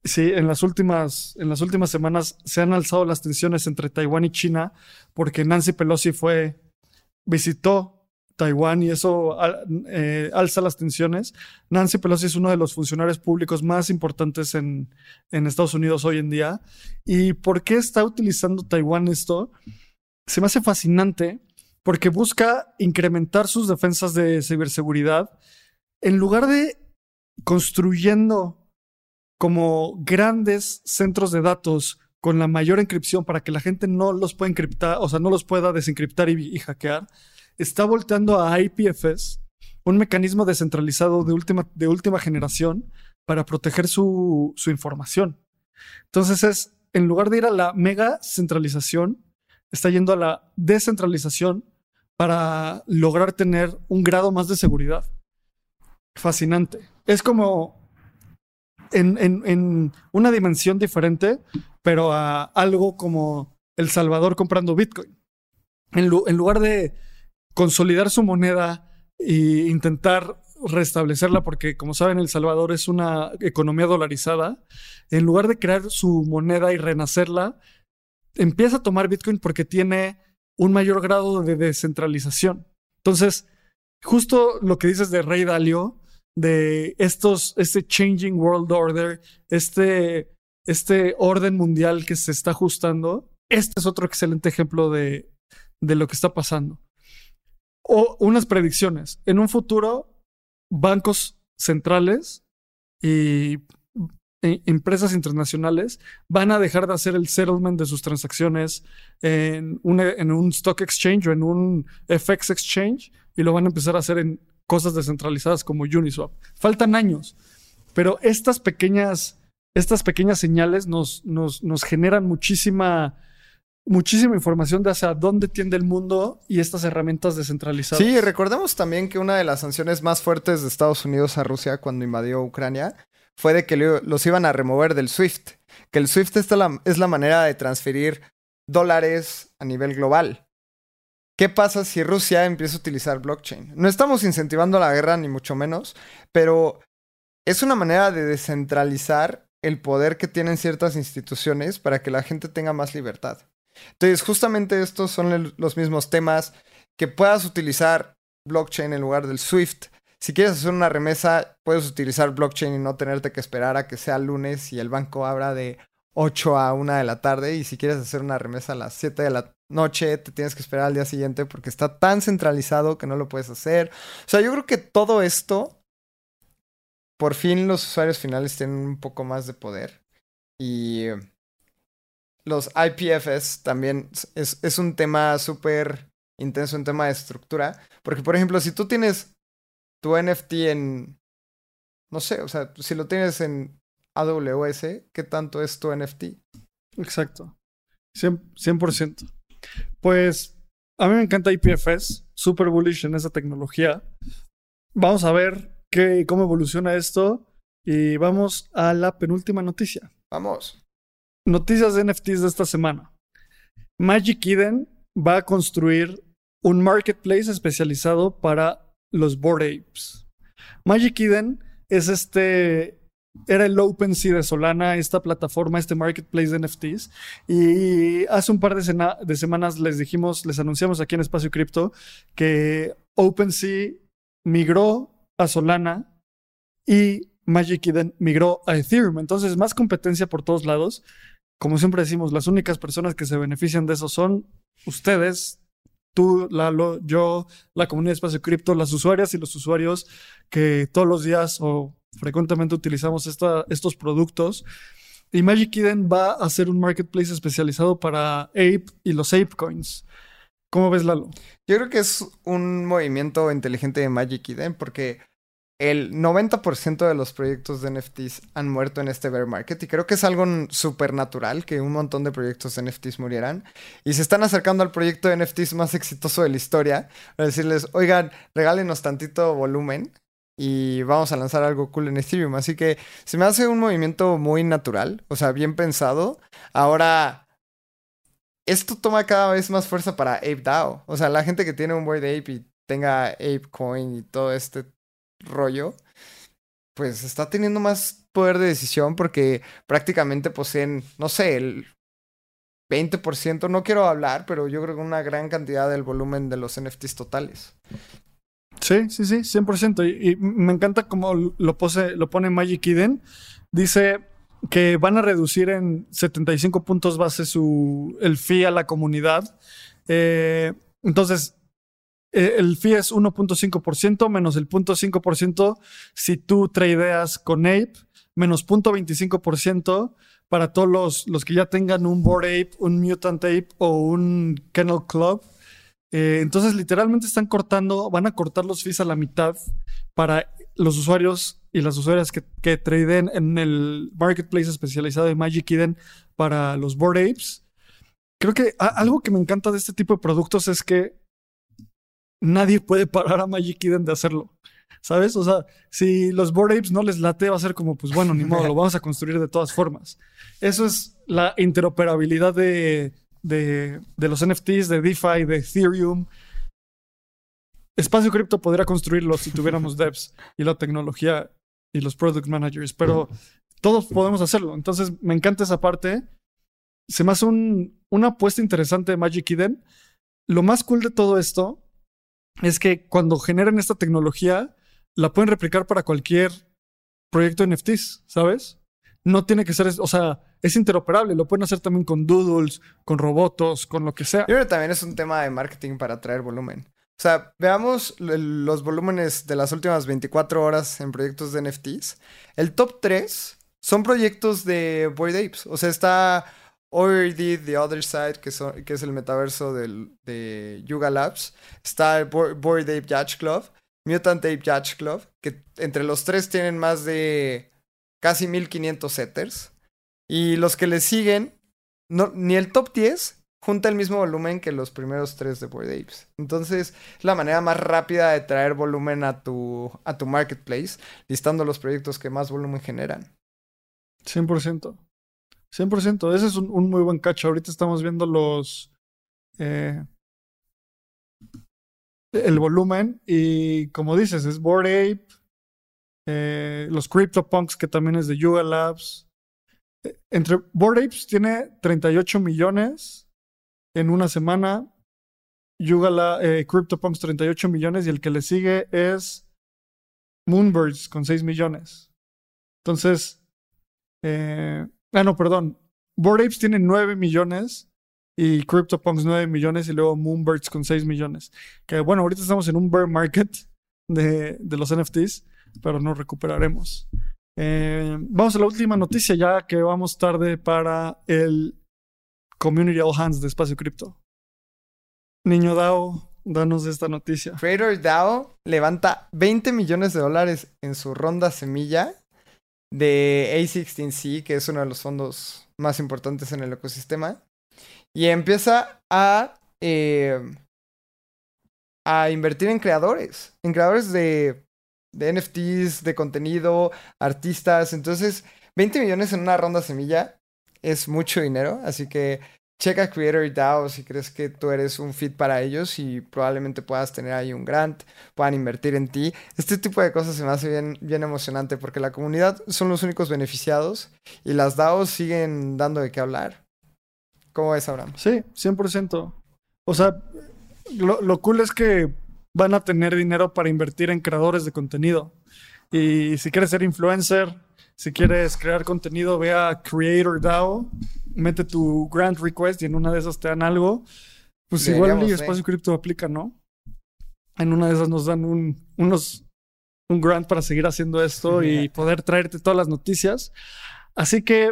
Sí, en las últimas, en las últimas semanas se han alzado las tensiones entre Taiwán y China porque Nancy Pelosi fue, visitó Taiwán y eso eh, alza las tensiones. Nancy Pelosi es uno de los funcionarios públicos más importantes en, Estados Unidos hoy en día. ¿Y por qué está utilizando Taiwán esto? Se me hace fascinante porque busca incrementar sus defensas de ciberseguridad en lugar de construyendo como grandes centros de datos con la mayor encripción para que la gente no los pueda encriptar, o sea, no los pueda desencriptar y, hackear, está volteando a IPFS, un mecanismo descentralizado de última, de última generación para proteger su, su información. Entonces es, en lugar de ir a la mega centralización, está yendo a la descentralización para lograr tener un grado más de seguridad. Fascinante. Es como en, una dimensión diferente, pero a algo como El Salvador comprando Bitcoin. En, lugar de consolidar su moneda e intentar restablecerla, porque como saben, El Salvador es una economía dolarizada, en lugar de crear su moneda y renacerla, empieza a tomar Bitcoin porque tiene un mayor grado de descentralización. Entonces, justo lo que dices de Rey Dalio, de estos, este changing world order, este, este orden mundial que se está ajustando, este es otro excelente ejemplo de, de lo que está pasando. O unas predicciones. En un futuro, bancos centrales y e, empresas internacionales van a dejar de hacer el settlement de sus transacciones en un, en un stock exchange o en un FX exchange y lo van a empezar a hacer en cosas descentralizadas como Uniswap. Faltan años, pero estas pequeñas, estas pequeñas señales nos, nos, nos generan muchísima, muchísima información de hacia dónde tiende el mundo y estas herramientas descentralizadas. Sí, recordemos también que una de las sanciones más fuertes de Estados Unidos a Rusia cuando invadió Ucrania fue de que los iban a remover del SWIFT, que el SWIFT es la, es la manera de transferir dólares a nivel global. ¿Qué pasa si Rusia empieza a utilizar blockchain? No estamos incentivando la guerra, ni mucho menos, pero es una manera de descentralizar el poder que tienen ciertas instituciones para que la gente tenga más libertad. Entonces, justamente estos son los mismos temas, que puedas utilizar blockchain en lugar del SWIFT. Si quieres hacer una remesa, puedes utilizar blockchain y no tenerte que esperar a que sea lunes y el banco abra de 8 a 1 de la tarde. Y si quieres hacer una remesa a las 7 de la noche, te tienes que esperar al día siguiente porque está tan centralizado que no lo puedes hacer. O sea, yo creo que todo esto, por fin los usuarios finales tienen un poco más de poder. Y los IPFS también es, es un tema súper intenso, un tema de estructura. Porque, por ejemplo, si tú tienes tu NFT en, no sé, o sea, si lo tienes en AWS, ¿qué tanto es tu NFT? Exacto. 100%. Pues a mí me encanta IPFS, super bullish en esa tecnología. Vamos a ver qué, cómo evoluciona esto y vamos a la penúltima noticia. Vamos. Noticias de NFTs de esta semana. Magic Eden va a construir un marketplace especializado para los Bored Apes. Magic Eden es este era el OpenSea de Solana, esta plataforma, este marketplace de NFTs. Y hace un par de, semanas les dijimos, les anunciamos aquí en Espacio Cripto que OpenSea migró a Solana y Magic Eden migró a Ethereum. Entonces, más competencia por todos lados. Como siempre decimos, las únicas personas que se benefician de eso son ustedes, tú, Lalo, yo, la comunidad de Espacio Cripto, las usuarias y los usuarios que todos los días o frecuentemente utilizamos estos productos. Y Magic Eden va a ser un marketplace especializado para Ape y los Ape Coins. ¿Cómo ves, Lalo? Yo creo que es un movimiento inteligente de Magic Eden porque el 90% de los proyectos de NFTs han muerto en este bear market y creo que es algo súper natural que un montón de proyectos de NFTs murieran y se están acercando al proyecto de NFTs más exitoso de la historia para decirles, oigan, regálenos tantito volumen y vamos a lanzar algo cool en Ethereum. Así que se me hace un movimiento muy natural, o sea, bien pensado. Ahora, esto toma cada vez más fuerza para ApeDAO. O sea, la gente que tiene un boy de Ape y tenga ApeCoin y todo este rollo, pues está teniendo más poder de decisión porque prácticamente poseen, no sé, el 20%, no quiero hablar, pero yo creo que una gran cantidad del volumen de los NFTs totales. Sí, sí, sí, 100%. Y, y me encanta cómo lo, pose, lo pone Magic Eden. Dice que van a reducir en 75 puntos base su, el fee a la comunidad. Eh, entonces, eh, el fee es 1.5% menos el 0.5% si tú tradeas con Ape, menos 0.25% para todos los, los, que ya tengan un Board Ape, un Mutant Ape o un Kennel Club. Eh, entonces, literalmente están cortando, van a cortar los fees a la mitad para los usuarios y las usuarias que, que traden en el marketplace especializado de Magic Eden para los Board Apes. Creo que algo que me encanta de este tipo de productos es que nadie puede parar a Magic Eden de hacerlo. ¿Sabes? O sea, si los Board Apes no les late, va a ser como, pues bueno, ni modo, lo vamos a construir de todas formas. Eso es la interoperabilidad de, de, de los NFTs, de DeFi, de Ethereum. Espacio Cripto podría construirlo si tuviéramos devs y la tecnología y los product managers, pero todos podemos hacerlo. Entonces, me encanta esa parte. Se me hace un, una apuesta interesante de Magic Eden. Lo más cool de todo esto es que cuando generen esta tecnología, la pueden replicar para cualquier proyecto de NFTs, ¿sabes? No tiene que ser, o sea, es interoperable, lo pueden hacer también con doodles, con robots, con lo que sea. Yo creo también es un tema de marketing para atraer volumen. O sea, veamos los volúmenes de las últimas 24 horas en proyectos de NFTs. El top 3 son proyectos de Boyd Apes. O sea, está ORD The Other Side, que, que es el metaverso de Yuga Labs. Está Boyd Ape Yacht Club. Mutant Ape Yacht Club, que entre los tres tienen más de casi 1500 setters. Y los que le siguen, ni el top 10 junta el mismo volumen que los primeros tres de Boyd Apes. Entonces, es la manera más rápida de traer volumen a tu, a tu marketplace, listando los proyectos que más volumen generan. 100%. 100%. Ese es un, muy buen cacho. Ahorita estamos viendo los... Eh, el volumen y como dices, es Board Ape, eh, los CryptoPunks que también es de Yuga Labs. Eh, entre Board Apes tiene 38 millones en una semana. Yuga eh, CryptoPunks 38 millones y el que le sigue es Moonbirds con 6 millones. Entonces, ah, no, perdón. Board Apes tiene 9 millones y CryptoPunks 9 millones y luego Moonbirds con 6 millones. Que bueno, ahorita estamos en un bear market de, de los NFTs, pero nos recuperaremos. Eh, vamos a la última noticia ya que vamos tarde para el Community All Hands de Espacio Cripto. Niño DAO, danos esta noticia. Creator DAO levanta 20 millones de dólares en su ronda semilla de A16C, que es uno de los fondos más importantes en el ecosistema. Y empieza a, eh, a invertir en creadores, en creadores de, de NFTs, de contenido, artistas. Entonces, 20 millones en una ronda semilla es mucho dinero, así que checa Creator DAO si crees que tú eres un fit para ellos y probablemente puedas tener ahí un grant, puedan invertir en ti. Este tipo de cosas se me hace bien, bien emocionante porque la comunidad son los únicos beneficiados y las DAOs siguen dando de qué hablar. ¿Cómo ves, Abraham? Sí, 100%. O sea, lo, lo cool es que van a tener dinero para invertir en creadores de contenido. Y si quieres ser influencer, si quieres crear contenido, ve a Creator DAO, mete tu grant request y en una de esas te dan algo. Pues igual el Espacio Cripto aplica, ¿no? En una de esas nos dan un, unos, un grant para seguir haciendo esto y poder traerte todas las noticias. Así que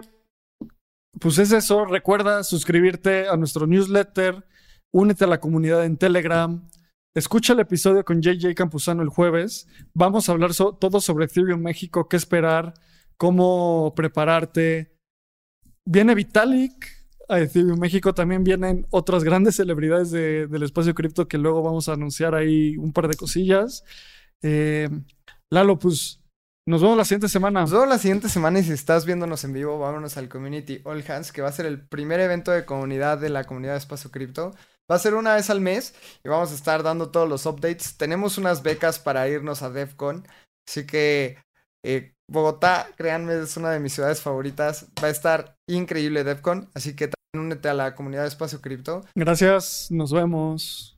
pues es eso. Recuerda suscribirte a nuestro newsletter, únete a la comunidad en Telegram. Escucha el episodio con JJ Campuzano el jueves. Vamos a hablar todo sobre Ethereum México, qué esperar, cómo prepararte. Viene Vitalik a Ethereum México. También vienen otras grandes celebridades del espacio cripto que luego vamos a anunciar ahí un par de cosillas. Eh, Lalo, pues nos vemos la siguiente semana. Nos vemos la siguiente semana y si estás viéndonos en vivo, vámonos al Community All Hands, que va a ser el primer evento de comunidad de la comunidad de Espacio Cripto. Va a ser una vez al mes y vamos a estar dando todos los updates. Tenemos unas becas para irnos a DEFCON, así que eh, Bogotá, créanme, es una de mis ciudades favoritas. Va a estar increíble DevCon, así que también únete a la comunidad de Espacio Cripto. Gracias, nos vemos.